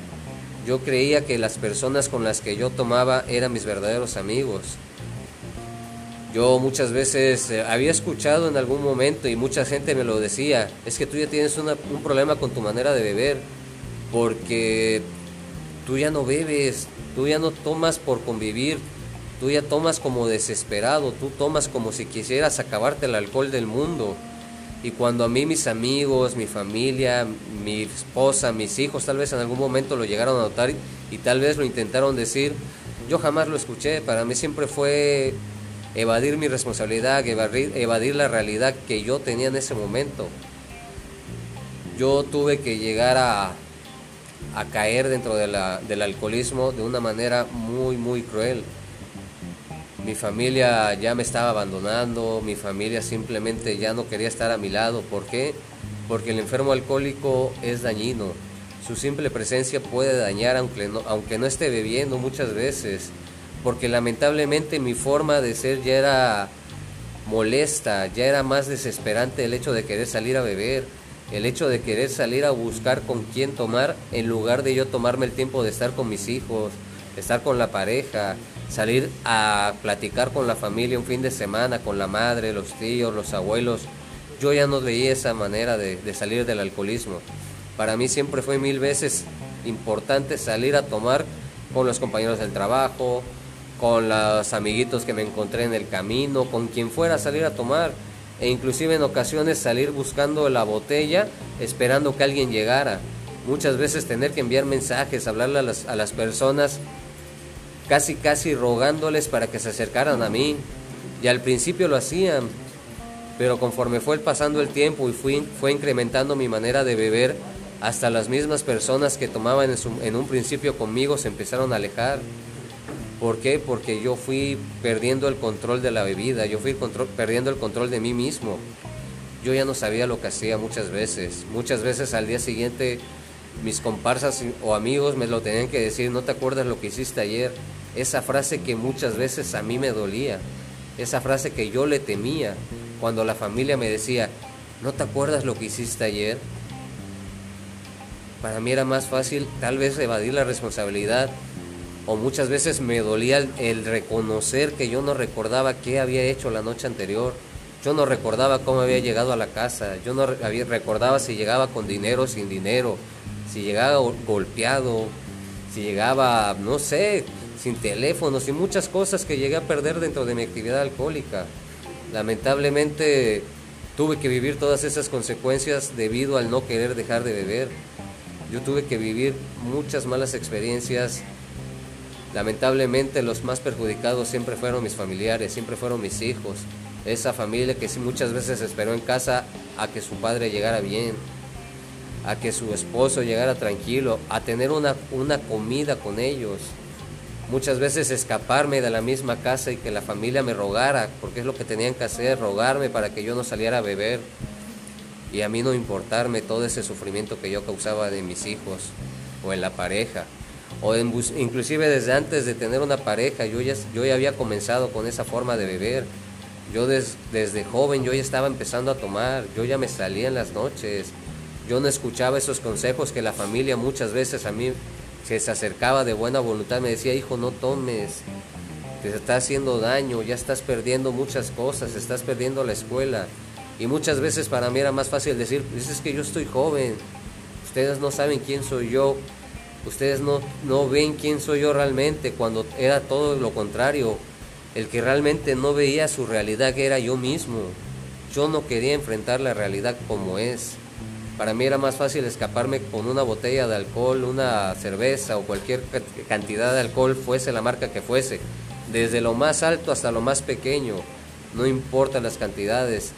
Yo creía que las personas con las que yo tomaba eran mis verdaderos amigos. Yo muchas veces eh, había escuchado en algún momento y mucha gente me lo decía, es que tú ya tienes un problema con tu manera de beber, porque tú ya no bebes, tú ya no tomas por convivir, tú ya tomas como desesperado, tú tomas como si quisieras acabarte el alcohol del mundo. Y cuando a mí mis amigos, mi familia, mi esposa, mis hijos tal vez en algún momento lo llegaron a notar y, tal vez lo intentaron decir, yo jamás lo escuché, para mí siempre fue evadir mi responsabilidad, evadir, evadir la realidad que yo tenía en ese momento. Yo tuve que llegar a, a caer dentro de la, del alcoholismo de una manera muy, muy cruel. Mi familia ya me estaba abandonando, mi familia simplemente ya no quería estar a mi lado. ¿Por qué? Porque el enfermo alcohólico es dañino. Su simple presencia puede dañar aunque no, aunque no esté bebiendo muchas veces. Porque lamentablemente mi forma de ser ya era molesta, ya era más desesperante el hecho de querer salir a beber, el hecho de querer salir a buscar con quién tomar en lugar de yo tomarme el tiempo de estar con mis hijos, estar con la pareja, salir a platicar con la familia un fin de semana, con la madre, los tíos, los abuelos. Yo ya no veía esa manera de, salir del alcoholismo. Para mí siempre fue mil veces importante salir a tomar con los compañeros del trabajo, con los amiguitos que me encontré en el camino, con quien fuera a salir a tomar e inclusive en ocasiones salir buscando la botella esperando que alguien llegara. Muchas veces tener que enviar mensajes, hablarle a las, a las personas casi casi rogándoles para que se acercaran a mí. Y al principio lo hacían, pero conforme fue pasando el tiempo y fui, fue incrementando mi manera de beber, hasta las mismas personas que tomaban en, en un principio conmigo se empezaron a alejar. ¿Por qué? Porque yo fui perdiendo el control de la bebida, yo fui perdiendo el control de mí mismo. Yo ya no sabía lo que hacía muchas veces. Muchas veces al día siguiente mis comparsas o amigos me lo tenían que decir, no te acuerdas lo que hiciste ayer. Esa frase que muchas veces a mí me dolía, esa frase que yo le temía cuando la familia me decía, no te acuerdas lo que hiciste ayer. Para mí era más fácil tal vez evadir la responsabilidad o muchas veces me dolía el, reconocer que yo no recordaba qué había hecho la noche anterior. Yo no recordaba cómo había llegado a la casa, yo no recordaba si llegaba con dinero o sin dinero, si llegaba golpeado, si llegaba, no sé, sin teléfonos y muchas cosas que llegué a perder dentro de mi actividad alcohólica. Lamentablemente tuve que vivir todas esas consecuencias debido al no querer dejar de beber. Yo tuve que vivir muchas malas experiencias. Lamentablemente los más perjudicados siempre fueron mis familiares, siempre fueron mis hijos. Esa familia que muchas veces esperó en casa a que su padre llegara bien a que su esposo llegara tranquilo, a tener una, una comida con ellos. Muchas veces escaparme de la misma casa y que la familia me rogara, porque es lo que tenían que hacer, rogarme para que yo no saliera a beber. Y a mí no importarme todo ese sufrimiento que yo causaba de mis hijos o en la pareja. O inclusive desde antes de tener una pareja, yo ya, yo ya había comenzado con esa forma de beber. Yo desde joven yo ya estaba empezando a tomar, yo ya me salía en las noches, yo no escuchaba esos consejos que la familia muchas veces a mí se acercaba de buena voluntad, me decía, hijo, no tomes, te está haciendo daño, ya estás perdiendo muchas cosas, estás perdiendo la escuela. Y muchas veces para mí era más fácil decir, pues es que yo estoy joven, ustedes no saben quién soy yo, ustedes no, no ven quién soy yo realmente, cuando era todo lo contrario, el que realmente no veía su realidad que era yo mismo. Yo no quería enfrentar la realidad como es. Para mí era más fácil escaparme con una botella de alcohol, una cerveza o cualquier cantidad de alcohol, fuese la marca que fuese, desde lo más alto hasta lo más pequeño, no importa las cantidades.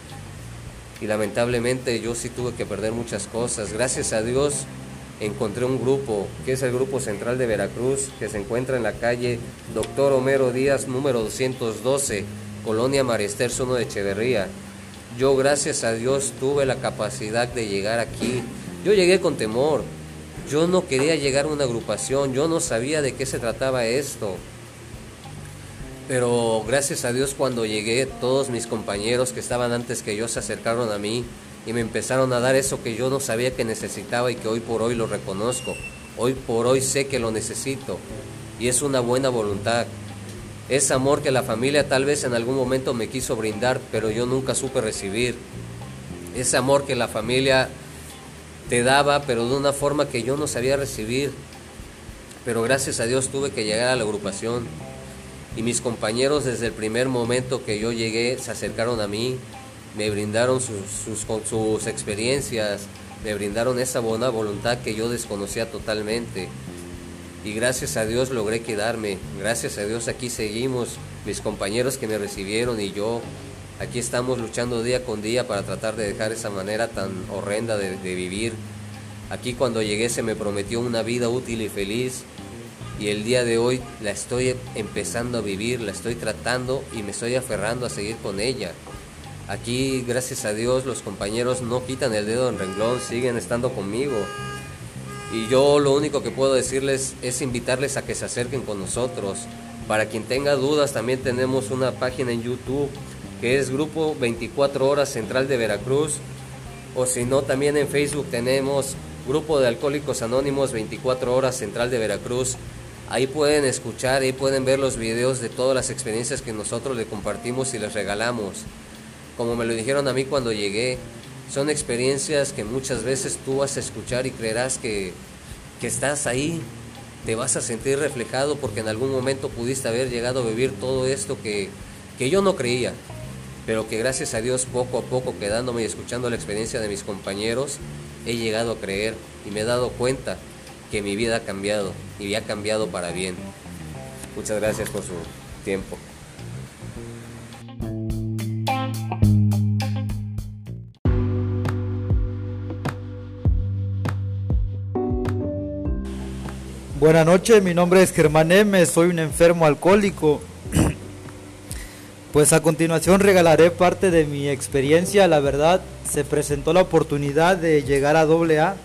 Y lamentablemente yo sí tuve que perder muchas cosas. Gracias a Dios encontré un grupo, que es el Grupo Central de Veracruz, que se encuentra en la calle Doctor Homero Díaz, número 212, Colonia Mariester, Sono de Echeverría. Yo gracias a Dios tuve la capacidad de llegar aquí. Yo llegué con temor. Yo no quería llegar a una agrupación. Yo no sabía de qué se trataba esto. Pero gracias a Dios cuando llegué, todos mis compañeros que estaban antes que yo se acercaron a mí y me empezaron a dar eso que yo no sabía que necesitaba y que hoy por hoy lo reconozco. Hoy por hoy sé que lo necesito y es una buena voluntad. Es amor que la familia tal vez en algún momento me quiso brindar, pero yo nunca supe recibir. Ese amor que la familia te daba, pero de una forma que yo no sabía recibir. Pero gracias a Dios tuve que llegar a la agrupación. Y mis compañeros desde el primer momento que yo llegué se acercaron a mí, me brindaron sus, experiencias, me brindaron esa buena voluntad que yo desconocía totalmente y gracias a Dios logré quedarme. Gracias a Dios aquí seguimos, mis compañeros que me recibieron y yo. Aquí estamos luchando día con día para tratar de dejar esa manera tan horrenda de, vivir. Aquí cuando llegué se me prometió una vida útil y feliz y el día de hoy la estoy empezando a vivir, la estoy tratando y me estoy aferrando a seguir con ella. Aquí, gracias a Dios, los compañeros no quitan el dedo en renglón, siguen estando conmigo. Y yo lo único que puedo decirles es invitarles a que se acerquen con nosotros. Para quien tenga dudas, también tenemos una página en YouTube que es Grupo 24 Horas Central de Veracruz. O si no, también en Facebook tenemos Grupo de Alcohólicos Anónimos 24 Horas Central de Veracruz. Ahí pueden escuchar, ahí pueden ver los videos de todas las experiencias que nosotros le compartimos y les regalamos. Como me lo dijeron a mí cuando llegué, son experiencias que muchas veces tú vas a escuchar y creerás que, que estás ahí, te vas a sentir reflejado porque en algún momento pudiste haber llegado a vivir todo esto que, que yo no creía, pero que gracias a Dios poco a poco quedándome y escuchando la experiencia de mis compañeros, he llegado a creer y me he dado cuenta que mi vida ha cambiado y ha cambiado para bien. Muchas gracias por su tiempo. Buenas noches, mi nombre es Germán M, soy un enfermo alcohólico. Pues a continuación regalaré parte de mi experiencia, la verdad, se presentó la oportunidad de llegar a AA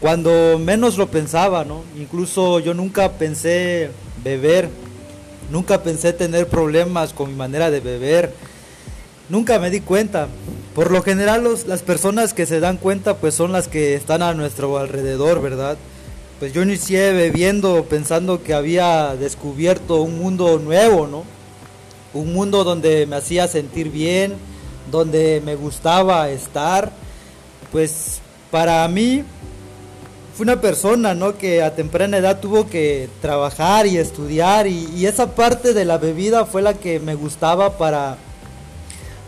cuando menos lo pensaba, ¿no? Incluso yo nunca pensé beber, nunca pensé tener problemas con mi manera de beber, nunca me di cuenta. Por lo general las personas que se dan cuenta pues son las que están a nuestro alrededor, ¿verdad? Pues yo inicié bebiendo pensando que había descubierto un mundo nuevo, ¿no? un mundo donde me hacía sentir bien, donde me gustaba estar. Pues para mí fue una persona ¿no? que a temprana edad tuvo que trabajar y estudiar y, esa parte de la bebida fue la que me gustaba para,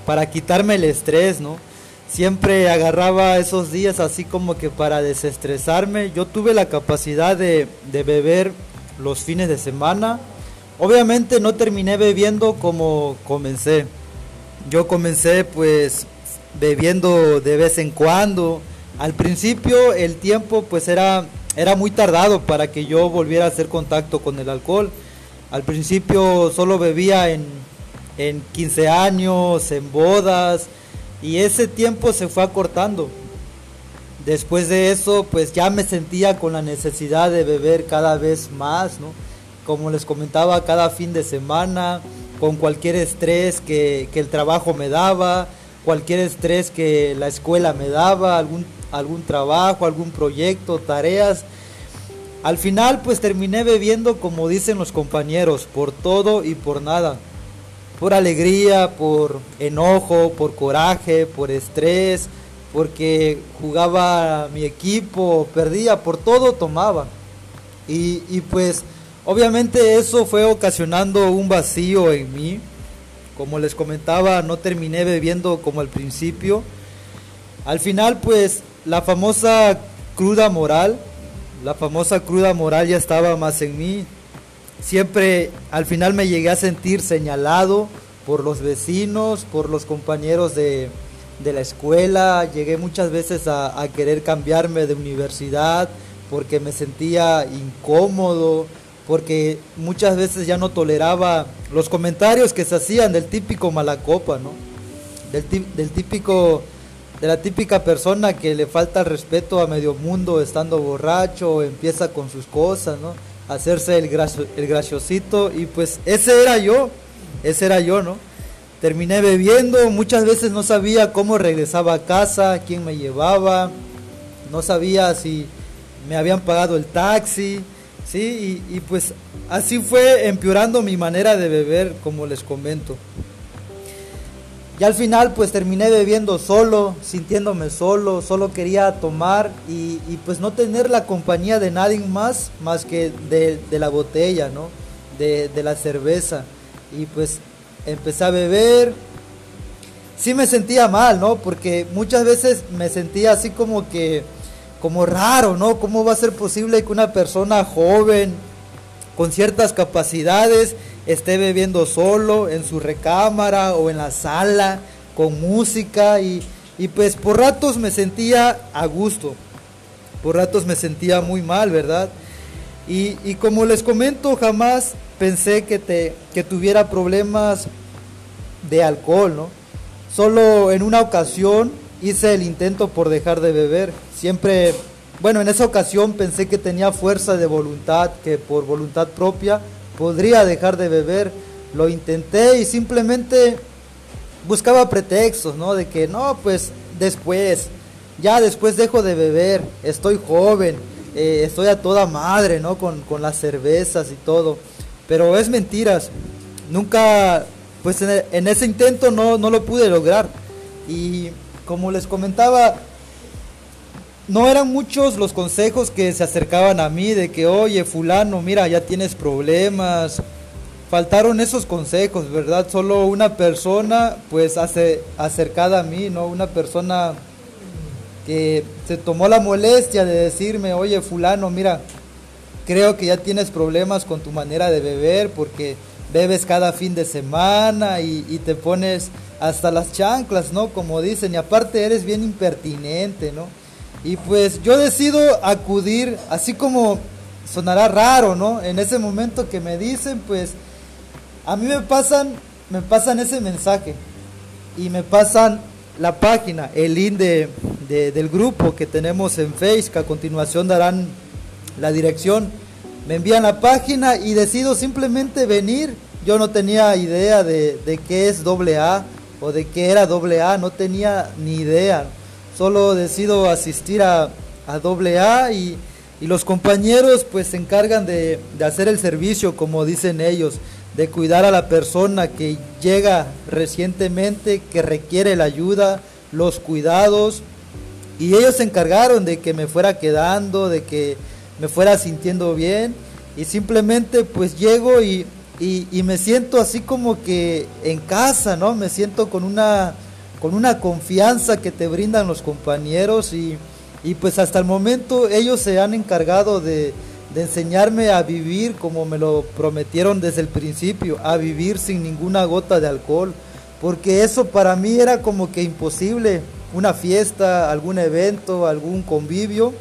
para quitarme el estrés, ¿no? Siempre agarraba esos días así como que para desestresarme. Yo tuve la capacidad de, de beber los fines de semana, Obviamente no terminé bebiendo como comencé. Yo comencé pues bebiendo de vez en cuando. Al principio el tiempo pues era, era muy tardado para que yo volviera a hacer contacto con el alcohol. Al principio solo bebía en, en 15 años, en bodas y ese tiempo se fue acortando. Después de eso pues ya me sentía con la necesidad de beber cada vez más, ¿no? como les comentaba, cada fin de semana, con cualquier estrés que, el trabajo me daba, cualquier estrés que la escuela me daba, algún, algún trabajo, algún proyecto, tareas. Al final pues terminé bebiendo como dicen los compañeros, por todo y por nada. Por alegría, por enojo, por coraje, por estrés, porque jugaba mi equipo, perdía, por todo tomaba. Y, y pues Obviamente eso fue ocasionando un vacío en mí. Como les comentaba, no terminé bebiendo como al principio. Al final, pues, la famosa cruda moral, la famosa cruda moral ya estaba más en mí. Siempre, al final me llegué a sentir señalado por los vecinos, por los compañeros de, la escuela. Llegué muchas veces a, querer cambiarme de universidad porque me sentía incómodo, porque muchas veces ya no toleraba los comentarios que se hacían del típico malacopa, ¿no? Del, del típico, de la típica persona que le falta respeto a medio mundo estando borracho, empieza con sus cosas, ¿no? Hacerse el, el graciosito y pues ese era yo, ese era yo, ¿no? Terminé bebiendo, muchas veces no sabía cómo regresaba a casa, quién me llevaba, no sabía si me habían pagado el taxi, Sí, y, pues así fue empeorando mi manera de beber, como les comento. Y al final pues terminé bebiendo solo, sintiéndome solo, solo quería tomar y, pues no tener la compañía de nadie más más que de, la botella, ¿no? De, de, la cerveza. Y pues empecé a beber. Sí me sentía mal, ¿no? Porque muchas veces me sentía así como que como raro, ¿no? ¿Cómo va a ser posible que una persona joven con ciertas capacidades esté bebiendo solo en su recámara o en la sala con música y, y pues por ratos me sentía a gusto, por ratos me sentía muy mal, ¿verdad? Y, y como les comento, jamás pensé que, te, que tuviera problemas de alcohol, ¿no? Solo en una ocasión hice el intento por dejar de beber. Siempre, bueno, en esa ocasión pensé que tenía fuerza de voluntad, que por voluntad propia podría dejar de beber. Lo intenté y simplemente buscaba pretextos, ¿no? De que no, pues después, ya después dejo de beber, estoy joven, eh, estoy a toda madre, ¿no? Con, con, las cervezas y todo. Pero es mentiras. Nunca, pues en, en ese intento no, no, lo pude lograr. Y como les comentaba, no eran muchos los consejos que se acercaban a mí de que, oye, fulano, mira, ya tienes problemas. Faltaron esos consejos, ¿verdad? Solo una persona, pues, hace, acercada a mí, ¿no? Una persona que se tomó la molestia de decirme, oye, fulano, mira, creo que ya tienes problemas con tu manera de beber porque bebes cada fin de semana y, y te pones hasta las chanclas, ¿no? Como dicen, y aparte eres bien impertinente, ¿no? Y pues yo decido acudir, así como sonará raro, ¿no? En ese momento que me dicen, pues a mí me pasan, me pasan ese mensaje y me pasan la página, el link de, de, del grupo que tenemos en Facebook, a continuación darán la dirección, me envían la página y decido simplemente venir. Yo no tenía idea de, de qué es doble A o de qué era doble A, no tenía ni idea. Solo decido asistir a, a doble A y, y, los compañeros pues se encargan de, de hacer el servicio, como dicen ellos, de cuidar a la persona que llega recientemente, que requiere la ayuda, los cuidados. Y ellos se encargaron de que me fuera quedando, de que me fuera sintiendo bien. Y simplemente pues llego y, y, me siento así como que en casa, ¿no? Me siento con una, con una confianza que te brindan los compañeros y, y pues hasta el momento ellos se han encargado de, de enseñarme a vivir como me lo prometieron desde el principio, a vivir sin ninguna gota de alcohol, porque eso para mí era como que imposible, una fiesta, algún evento, algún convivio,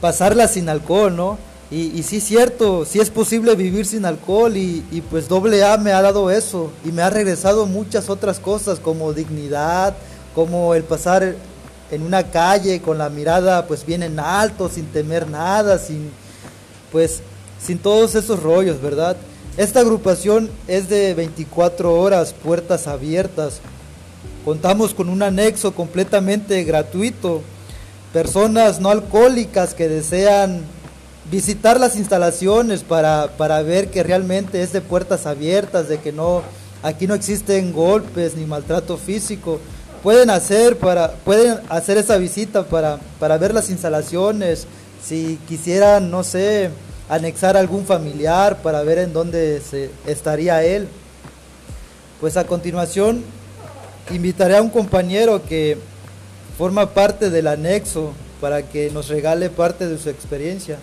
pasarla sin alcohol, ¿no? Y, sí es cierto, sí es posible vivir sin alcohol y, y pues doble A me ha dado eso y me ha regresado muchas otras cosas como dignidad, como el pasar en una calle con la mirada pues bien en alto, sin temer nada, sin pues sin todos esos rollos, ¿verdad? Esta agrupación es de 24 horas, puertas abiertas. Contamos con un anexo completamente gratuito. Personas no alcohólicas que desean visitar las instalaciones para, para ver que realmente es de puertas abiertas, de que no aquí no existen golpes ni maltrato físico. Pueden hacer para pueden hacer esa visita para, para ver las instalaciones. Si quisieran no sé anexar algún familiar para ver en dónde se estaría él. Pues a continuación invitaré a un compañero que forma parte del anexo para que nos regale parte de su experiencia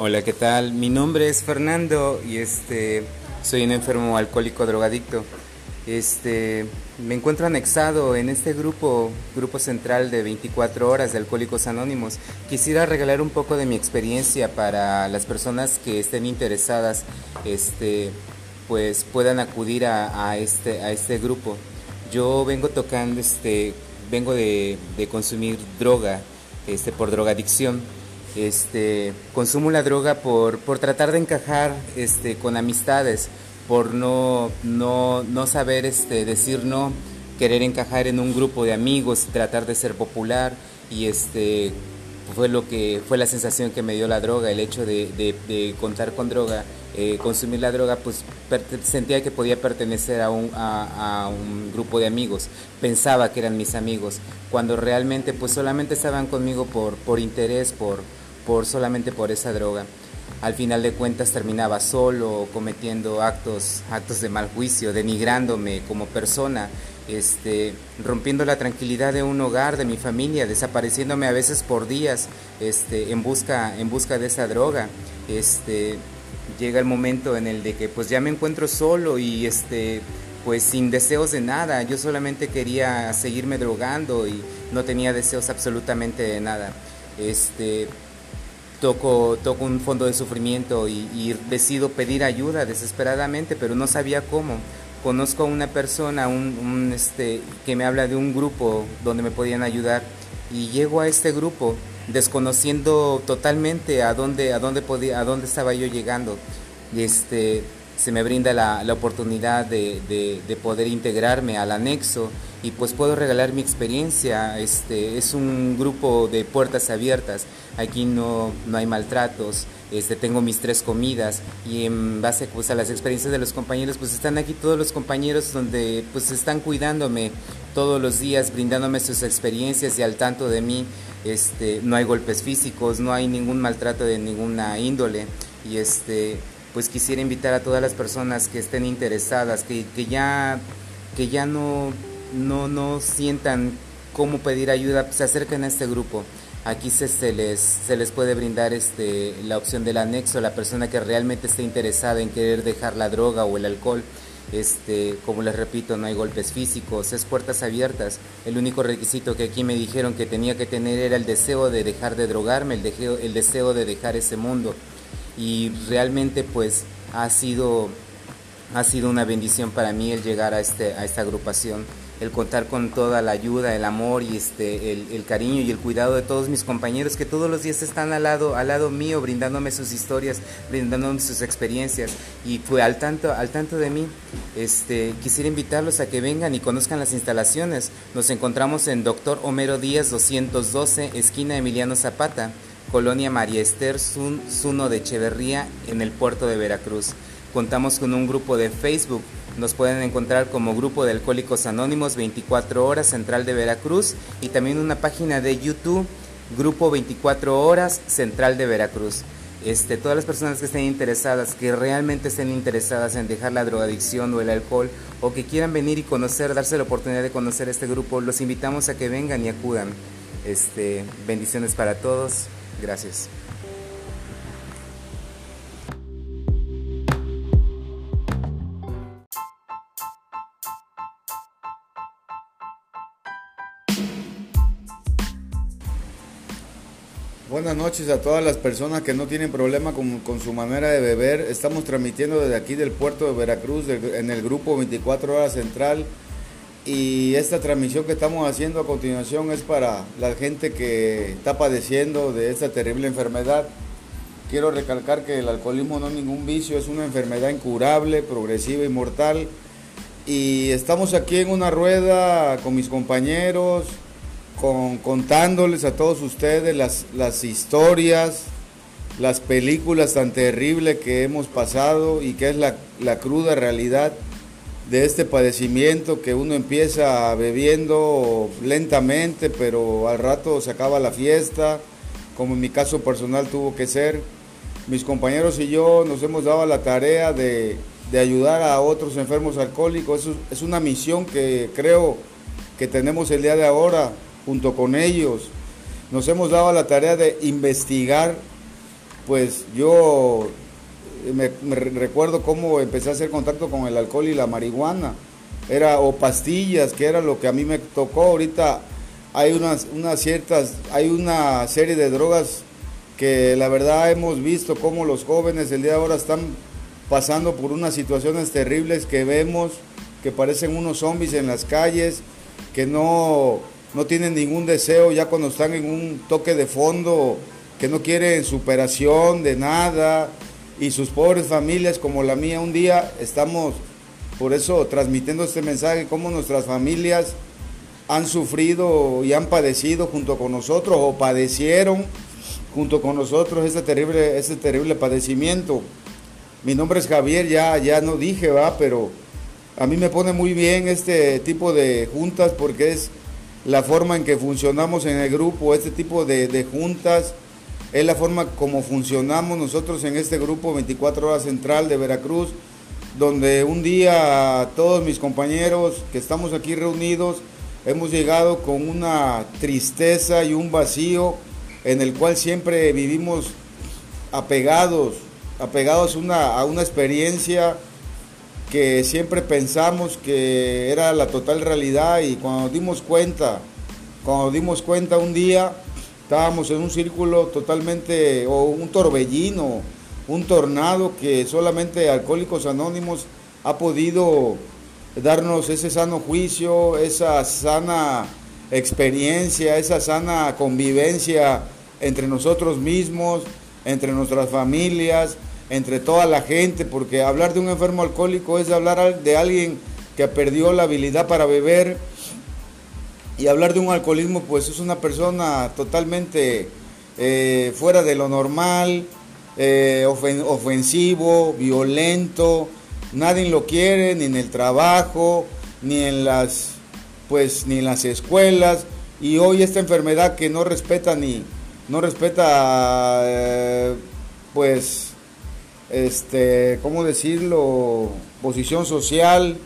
Hola, ¿qué tal? Mi nombre es Fernando y este soy un enfermo alcohólico drogadicto. Este, me encuentro anexado en este grupo, grupo central de 24 horas de Alcohólicos Anónimos. Quisiera regalar un poco de mi experiencia para las personas que estén interesadas, este, pues puedan acudir a, este, a este grupo. Yo vengo tocando, este, vengo de, de consumir droga, este, por drogadicción. Este, consumo la droga por, por tratar de encajar, este, con amistades por no, no, no saber este, decir no, querer encajar en un grupo de amigos, tratar de ser popular. Y este fue lo que fue la sensación que me dio la droga, el hecho de, contar con droga, eh, consumir la droga, pues sentía que podía pertenecer a un, a, a un grupo de amigos, pensaba que eran mis amigos, cuando realmente pues solamente estaban conmigo por, por interés, por, por solamente por esa droga. Al final de cuentas terminaba solo, cometiendo actos, actos de mal juicio, denigrándome como persona, este, rompiendo la tranquilidad de un hogar, de mi familia, desapareciéndome a veces por días, este, en busca, en busca de esa droga. Este, llega el momento en el de que pues ya me encuentro solo y este pues sin deseos de nada, yo solamente quería seguirme drogando y no tenía deseos absolutamente de nada. Este, toco, toco un fondo de sufrimiento y, decido pedir ayuda desesperadamente, pero no sabía cómo. Conozco a una persona un, este, que me habla de un grupo donde me podían ayudar y llego a este grupo desconociendo totalmente a dónde, a dónde, podía, a dónde estaba yo llegando. Este, se me brinda la, la oportunidad de, de, poder integrarme al anexo y pues puedo regalar mi experiencia. Este, es un grupo de puertas abiertas, aquí no, no hay maltratos, este, tengo mis tres comidas y en base pues, a las experiencias de los compañeros, pues están aquí todos los compañeros donde pues están cuidándome todos los días, brindándome sus experiencias y al tanto de mí. Este, no hay golpes físicos, no hay ningún maltrato de ninguna índole y este pues quisiera invitar a todas las personas que estén interesadas, que, que ya, que ya no, no, no sientan cómo pedir ayuda, se acerquen a este grupo. Aquí se, se, les, se les puede brindar este, la opción del anexo, la persona que realmente esté interesada en querer dejar la droga o el alcohol. Este, como les repito, no hay golpes físicos, es puertas abiertas. El único requisito que aquí me dijeron que tenía que tener era el deseo de dejar de drogarme, el, el deseo de dejar ese mundo y realmente pues ha sido, ha sido una bendición para mí el llegar a, este, a esta agrupación, el contar con toda la ayuda, el amor y este, el, cariño y el cuidado de todos mis compañeros que todos los días están al lado, al lado mío, brindándome sus historias, brindándome sus experiencias y fue al tanto, al tanto de mí. Este, quisiera invitarlos a que vengan y conozcan las instalaciones. Nos encontramos en Doctor Homero Díaz 212, esquina Emiliano Zapata. Colonia María Esther Zuno de Echeverría en el puerto de Veracruz. Contamos con un grupo de Facebook. Nos pueden encontrar como Grupo de Alcohólicos Anónimos 24 Horas Central de Veracruz y también una página de YouTube Grupo 24 Horas Central de Veracruz. Este, todas las personas que estén interesadas, que realmente estén interesadas en dejar la drogadicción o el alcohol o que quieran venir y conocer, darse la oportunidad de conocer este grupo, los invitamos a que vengan y acudan. Este, bendiciones para todos. Gracias. Buenas noches a todas las personas que no tienen problema con, su manera de beber. Estamos transmitiendo desde aquí del puerto de Veracruz en el grupo 24 horas central y esta transmisión que estamos haciendo a continuación es para la gente que está padeciendo de esta terrible enfermedad. Quiero recalcar que el alcoholismo no es ningún vicio, es una enfermedad incurable, progresiva y mortal. Y estamos aquí en una rueda con mis compañeros, con, contándoles a todos ustedes las, las historias, las películas tan terribles que hemos pasado y que es la, la cruda realidad de este padecimiento que uno empieza bebiendo lentamente, pero al rato se acaba la fiesta, como en mi caso personal tuvo que ser. Mis compañeros y yo nos hemos dado la tarea de, ayudar a otros enfermos alcohólicos. es una misión que creo que tenemos el día de ahora junto con ellos. Nos hemos dado la tarea de investigar, pues yo me, recuerdo cómo empecé a hacer contacto con el alcohol y la marihuana. Era, o pastillas, que era lo que a mí me tocó. Ahorita hay unas, unas ciertas, hay una serie de drogas que la verdad hemos visto cómo los jóvenes el día de ahora están pasando por unas situaciones terribles que vemos, que parecen unos zombies en las calles, que no, no tienen ningún deseo ya cuando están en un toque de fondo, que no quieren superación de nada, y sus pobres familias como la mía un día estamos por eso transmitiendo este mensaje, cómo nuestras familias han sufrido y han padecido junto con nosotros o padecieron junto con nosotros este terrible, este terrible padecimiento. Mi nombre es Javier, ya, ya no dije, va, pero a mí me pone muy bien este tipo de juntas porque es la forma en que funcionamos en el grupo, este tipo de, de juntas es la forma como funcionamos nosotros en este grupo 24 horas central de Veracruz, donde un día todos mis compañeros que estamos aquí reunidos hemos llegado con una tristeza y un vacío en el cual siempre vivimos apegados, apegados a una experiencia que siempre pensamos que era la total realidad y cuando dimos cuenta, cuando dimos cuenta un día, Estábamos en un círculo totalmente, o un torbellino, un tornado que solamente Alcohólicos Anónimos ha podido darnos ese sano juicio, esa sana experiencia, esa sana convivencia entre nosotros mismos, entre nuestras familias, entre toda la gente, porque hablar de un enfermo alcohólico es hablar de alguien que perdió la habilidad para beber, y hablar de un alcoholismo, pues es una persona totalmente eh, fuera de lo normal, eh, ofensivo, violento, nadie lo quiere, ni en el trabajo, ni en las, pues, ni en las escuelas. Y hoy esta enfermedad que no respeta ni, no respeta, eh, pues, este, ¿cómo decirlo? Posición social,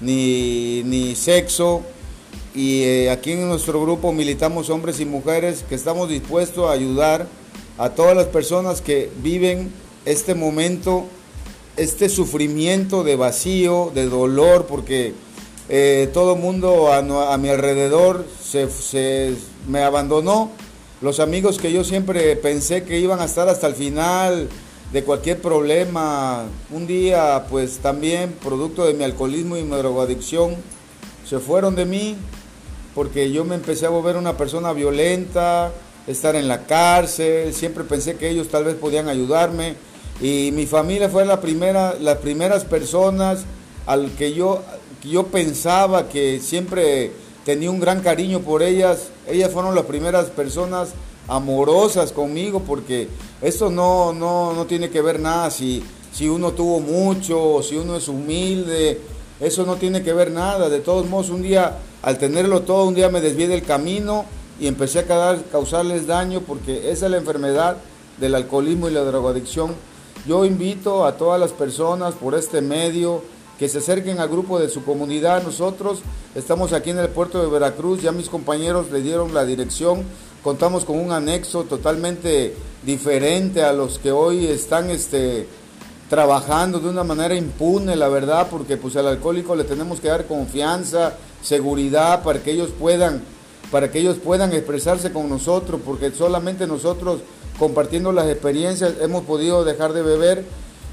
ni, ni sexo, y eh, aquí en nuestro grupo militamos hombres y mujeres que estamos dispuestos a ayudar a todas las personas que viven este momento, este sufrimiento de vacío, de dolor, porque eh, todo el mundo a, mi alrededor se, me abandonó. Los amigos que yo siempre pensé que iban a estar hasta el final de cualquier problema, un día pues también producto de mi alcoholismo y mi drogadicción, se fueron de mí porque yo me empecé a volver una persona violenta, estar en la cárcel, siempre pensé que ellos tal vez podían ayudarme. Y mi familia fue la primera, las primeras personas al que yo, yo pensaba que siempre tenía un gran cariño por ellas, ellas fueron las primeras personas amorosas conmigo porque esto no, no, no tiene que ver nada si, si uno tuvo mucho si uno es humilde, eso no tiene que ver nada, de todos modos un día al tenerlo todo, un día me desvié del camino y empecé a causarles daño porque esa es la enfermedad del alcoholismo y la drogadicción. Yo invito a todas las personas por este medio que se acerquen al grupo de su comunidad. Nosotros estamos aquí en el puerto de Veracruz, ya mis compañeros le dieron la dirección, contamos con un anexo totalmente diferente a los que hoy están este, trabajando de una manera impune, la verdad, porque pues al alcohólico le tenemos que dar confianza, seguridad para que ellos puedan para que ellos puedan expresarse con nosotros, porque solamente nosotros compartiendo las experiencias hemos podido dejar de beber.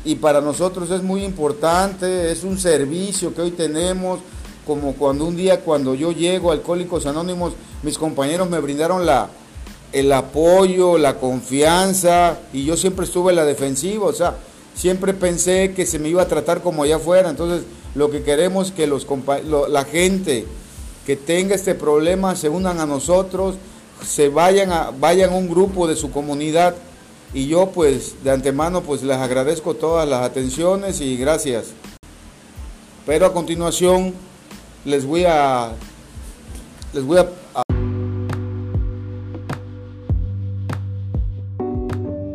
Y para nosotros es muy importante, es un servicio que hoy tenemos, como cuando un día cuando yo llego a Alcohólicos Anónimos, mis compañeros me brindaron la, el apoyo, la confianza y yo siempre estuve en la defensiva, o sea, siempre pensé que se me iba a tratar como allá afuera. Entonces, lo que queremos es que los, la gente que tenga este problema se unan a nosotros, se vayan a, vayan a un grupo de su comunidad. Y yo pues de antemano pues les agradezco todas las atenciones y gracias. Pero a continuación les voy a les voy a,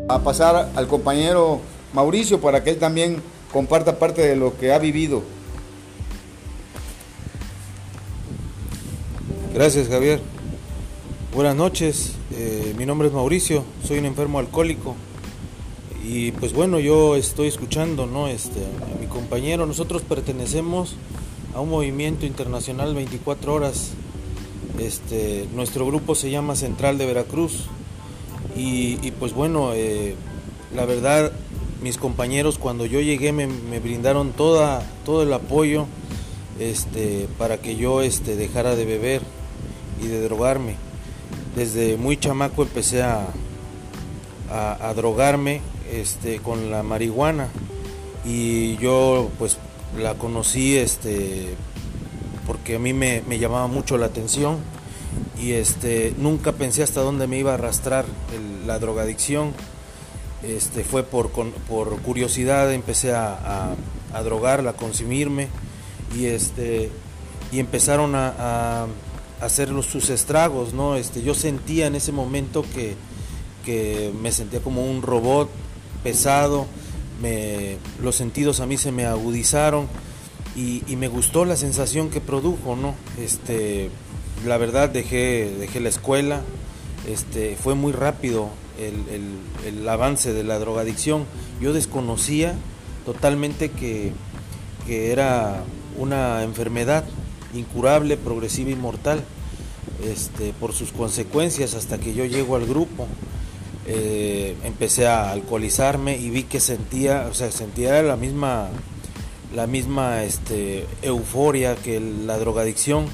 a pasar al compañero Mauricio para que él también comparta parte de lo que ha vivido. Gracias Javier. Buenas noches, eh, mi nombre es Mauricio, soy un enfermo alcohólico y pues bueno, yo estoy escuchando ¿no? este, a mi compañero, nosotros pertenecemos a un movimiento internacional 24 horas, este, nuestro grupo se llama Central de Veracruz y, pues bueno, eh, la verdad mis compañeros cuando yo llegué me, brindaron toda, todo el apoyo este, para que yo este, dejara de beber y de drogarme. Desde muy chamaco empecé a, a, drogarme este, con la marihuana y yo pues la conocí este, porque a mí me, llamaba mucho la atención y este, nunca pensé hasta dónde me iba a arrastrar la drogadicción este, fue por, por curiosidad, empecé a, a, drogarla, a consumirme y, este, y empezaron a, hacer sus estragos, ¿no? Este, yo sentía en ese momento que, me sentía como un robot pesado, me, los sentidos a mí se me agudizaron y, me gustó la sensación que produjo, ¿no? Este, la verdad dejé, dejé la escuela, este, fue muy rápido el, avance de la drogadicción. Yo desconocía totalmente que, era una enfermedad incurable, progresiva y mortal. este, por sus consecuencias hasta que yo llego al grupo. Eh, empecé a alcoholizarme y vi que sentía, o sea, sentía la misma, la misma este, euforia que la drogadicción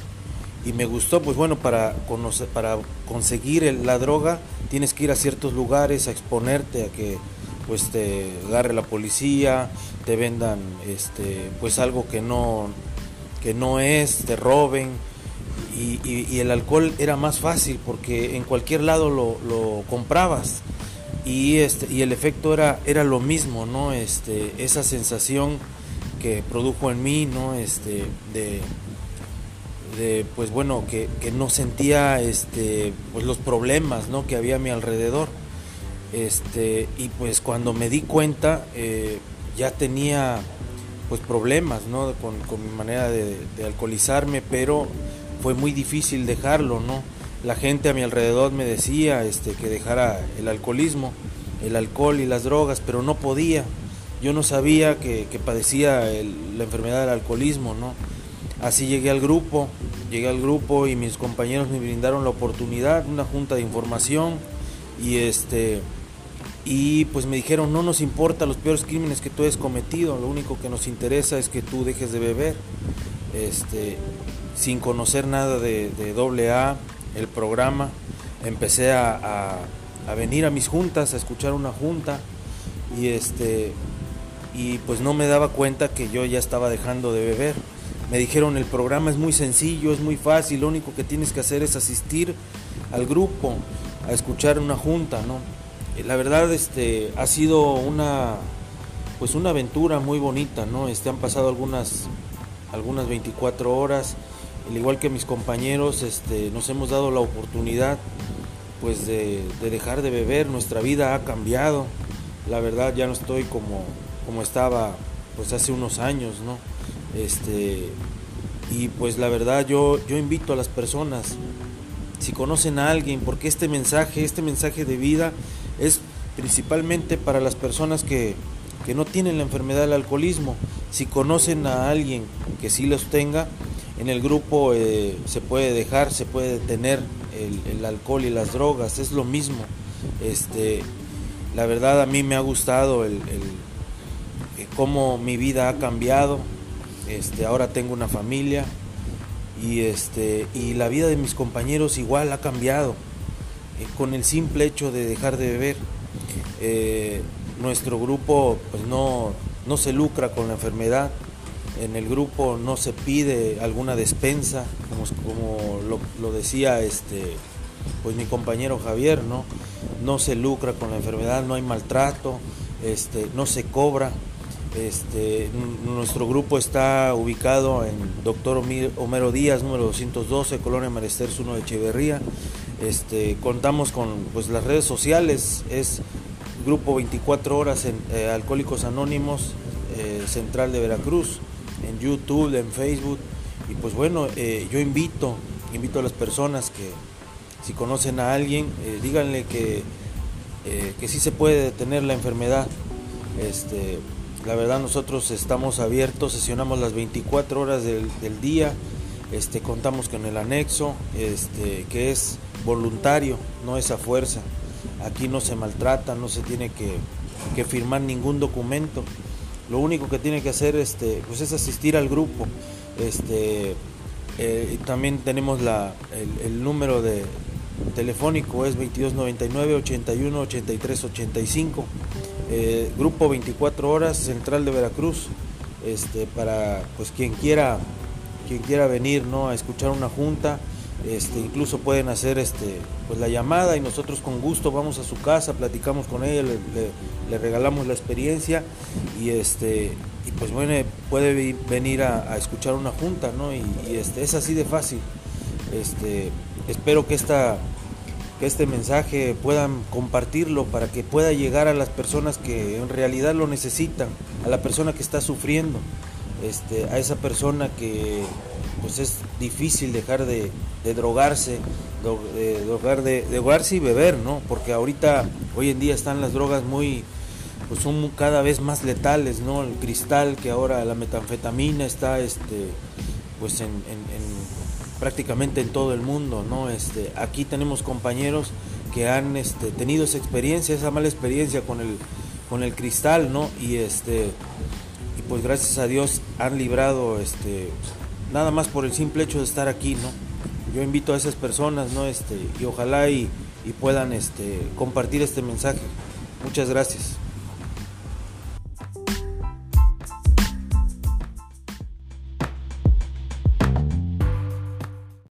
y me gustó, pues bueno, para, conocer, para conseguir la droga tienes que ir a ciertos lugares a exponerte a que pues te agarre la policía, te vendan este, pues algo que no, que no es, te roben. Y, el alcohol era más fácil porque en cualquier lado lo, comprabas y, este, y el efecto era, era lo mismo, ¿no? Este, esa sensación que produjo en mí, ¿no? Este, de, de pues bueno, que, no sentía este, pues los problemas, ¿no? Que había a mi alrededor. Este, y pues cuando me di cuenta, eh, ya tenía pues problemas ¿no? con, mi manera de, alcoholizarme, pero fue muy difícil dejarlo, ¿no? La gente a mi alrededor me decía este, que dejara el alcoholismo, el alcohol y las drogas, pero no podía. Yo no sabía que, padecía la enfermedad del alcoholismo, ¿no? Así llegué al grupo, llegué al grupo y mis compañeros me brindaron la oportunidad, una junta de información y este y pues me dijeron no nos importa los peores crímenes que tú hayas cometido, lo único que nos interesa es que tú dejes de beber. Este, sin conocer nada de, de AA, el programa, empecé a, venir a mis juntas, a escuchar una junta y este y pues no me daba cuenta que yo ya estaba dejando de beber. Me dijeron el programa es muy sencillo, es muy fácil, lo único que tienes que hacer es asistir al grupo, a escuchar una junta, ¿no? Eh, la verdad este ha sido una pues una aventura muy bonita no este han pasado algunas algunas 24 horas al igual que mis compañeros este nos hemos dado la oportunidad pues de, dejar de beber nuestra vida ha cambiado la verdad ya no estoy como como estaba pues hace unos años no este y pues la verdad yo yo invito a las personas si conocen a alguien porque este mensaje este mensaje de vida es principalmente para las personas que, no tienen la enfermedad del alcoholismo. Si conocen a alguien que sí los tenga, en el grupo eh, se puede dejar, se puede detener el, alcohol y las drogas, es lo mismo. Este, la verdad a mí me ha gustado el, el, cómo mi vida ha cambiado. Este, ahora tengo una familia y, este, y la vida de mis compañeros igual ha cambiado. Eh, con el simple hecho de dejar de beber. Eh, nuestro grupo pues no, no se lucra con la enfermedad, en el grupo no se pide alguna despensa, como, como lo, decía este, pues mi compañero Javier, ¿no? no se lucra con la enfermedad, no hay maltrato, este, no se cobra. Este, nuestro grupo está ubicado en Doctor Homero Díaz, número 212, Colonia Marester 1 de Echeverría. Este, contamos con pues, las redes sociales, es Grupo 24 Horas en eh, Alcohólicos Anónimos, eh, Central de Veracruz, en YouTube, en Facebook. Y pues bueno, eh, yo invito, invito a las personas que si conocen a alguien, díganle que, que sí se puede detener la enfermedad. Este, la verdad nosotros estamos abiertos, sesionamos las 24 horas del, día, este, contamos con el anexo, este, que es voluntario, no es a fuerza. Aquí no se maltrata, no se tiene que, firmar ningún documento. Lo único que tiene que hacer este, pues es asistir al grupo. Este, eh, también tenemos la, el, número de telefónico, es 2299 81 83 85. Grupo 24 horas, Central de Veracruz. Este, para pues quien quiera quien quiera venir ¿no? a escuchar una junta este, incluso pueden hacer este, pues la llamada y nosotros con gusto vamos a su casa, platicamos con ella, le, regalamos la experiencia y, este, y pues bueno, puede venir a, escuchar una junta, ¿no? Y, este, es así de fácil. Este, espero que, esta, este mensaje puedan compartirlo para que pueda llegar a las personas que en realidad lo necesitan, a la persona que está sufriendo, este, a esa persona que pues es difícil dejar de, drogarse, de, drogar, de, drogarse y beber, ¿no? Porque ahorita, hoy en día están las drogas muy, pues son cada vez más letales, ¿no? El cristal, que ahora la metanfetamina está, este, pues en, prácticamente en todo el mundo, ¿no? Este, aquí tenemos compañeros que han este, tenido esa experiencia, esa mala experiencia con el, con el cristal, ¿no? Y este y pues gracias a Dios han librado este nada más por el simple hecho de estar aquí, ¿no? Yo invito a esas personas, ¿no? Este, y ojalá y, y puedan este, compartir este mensaje. Muchas gracias.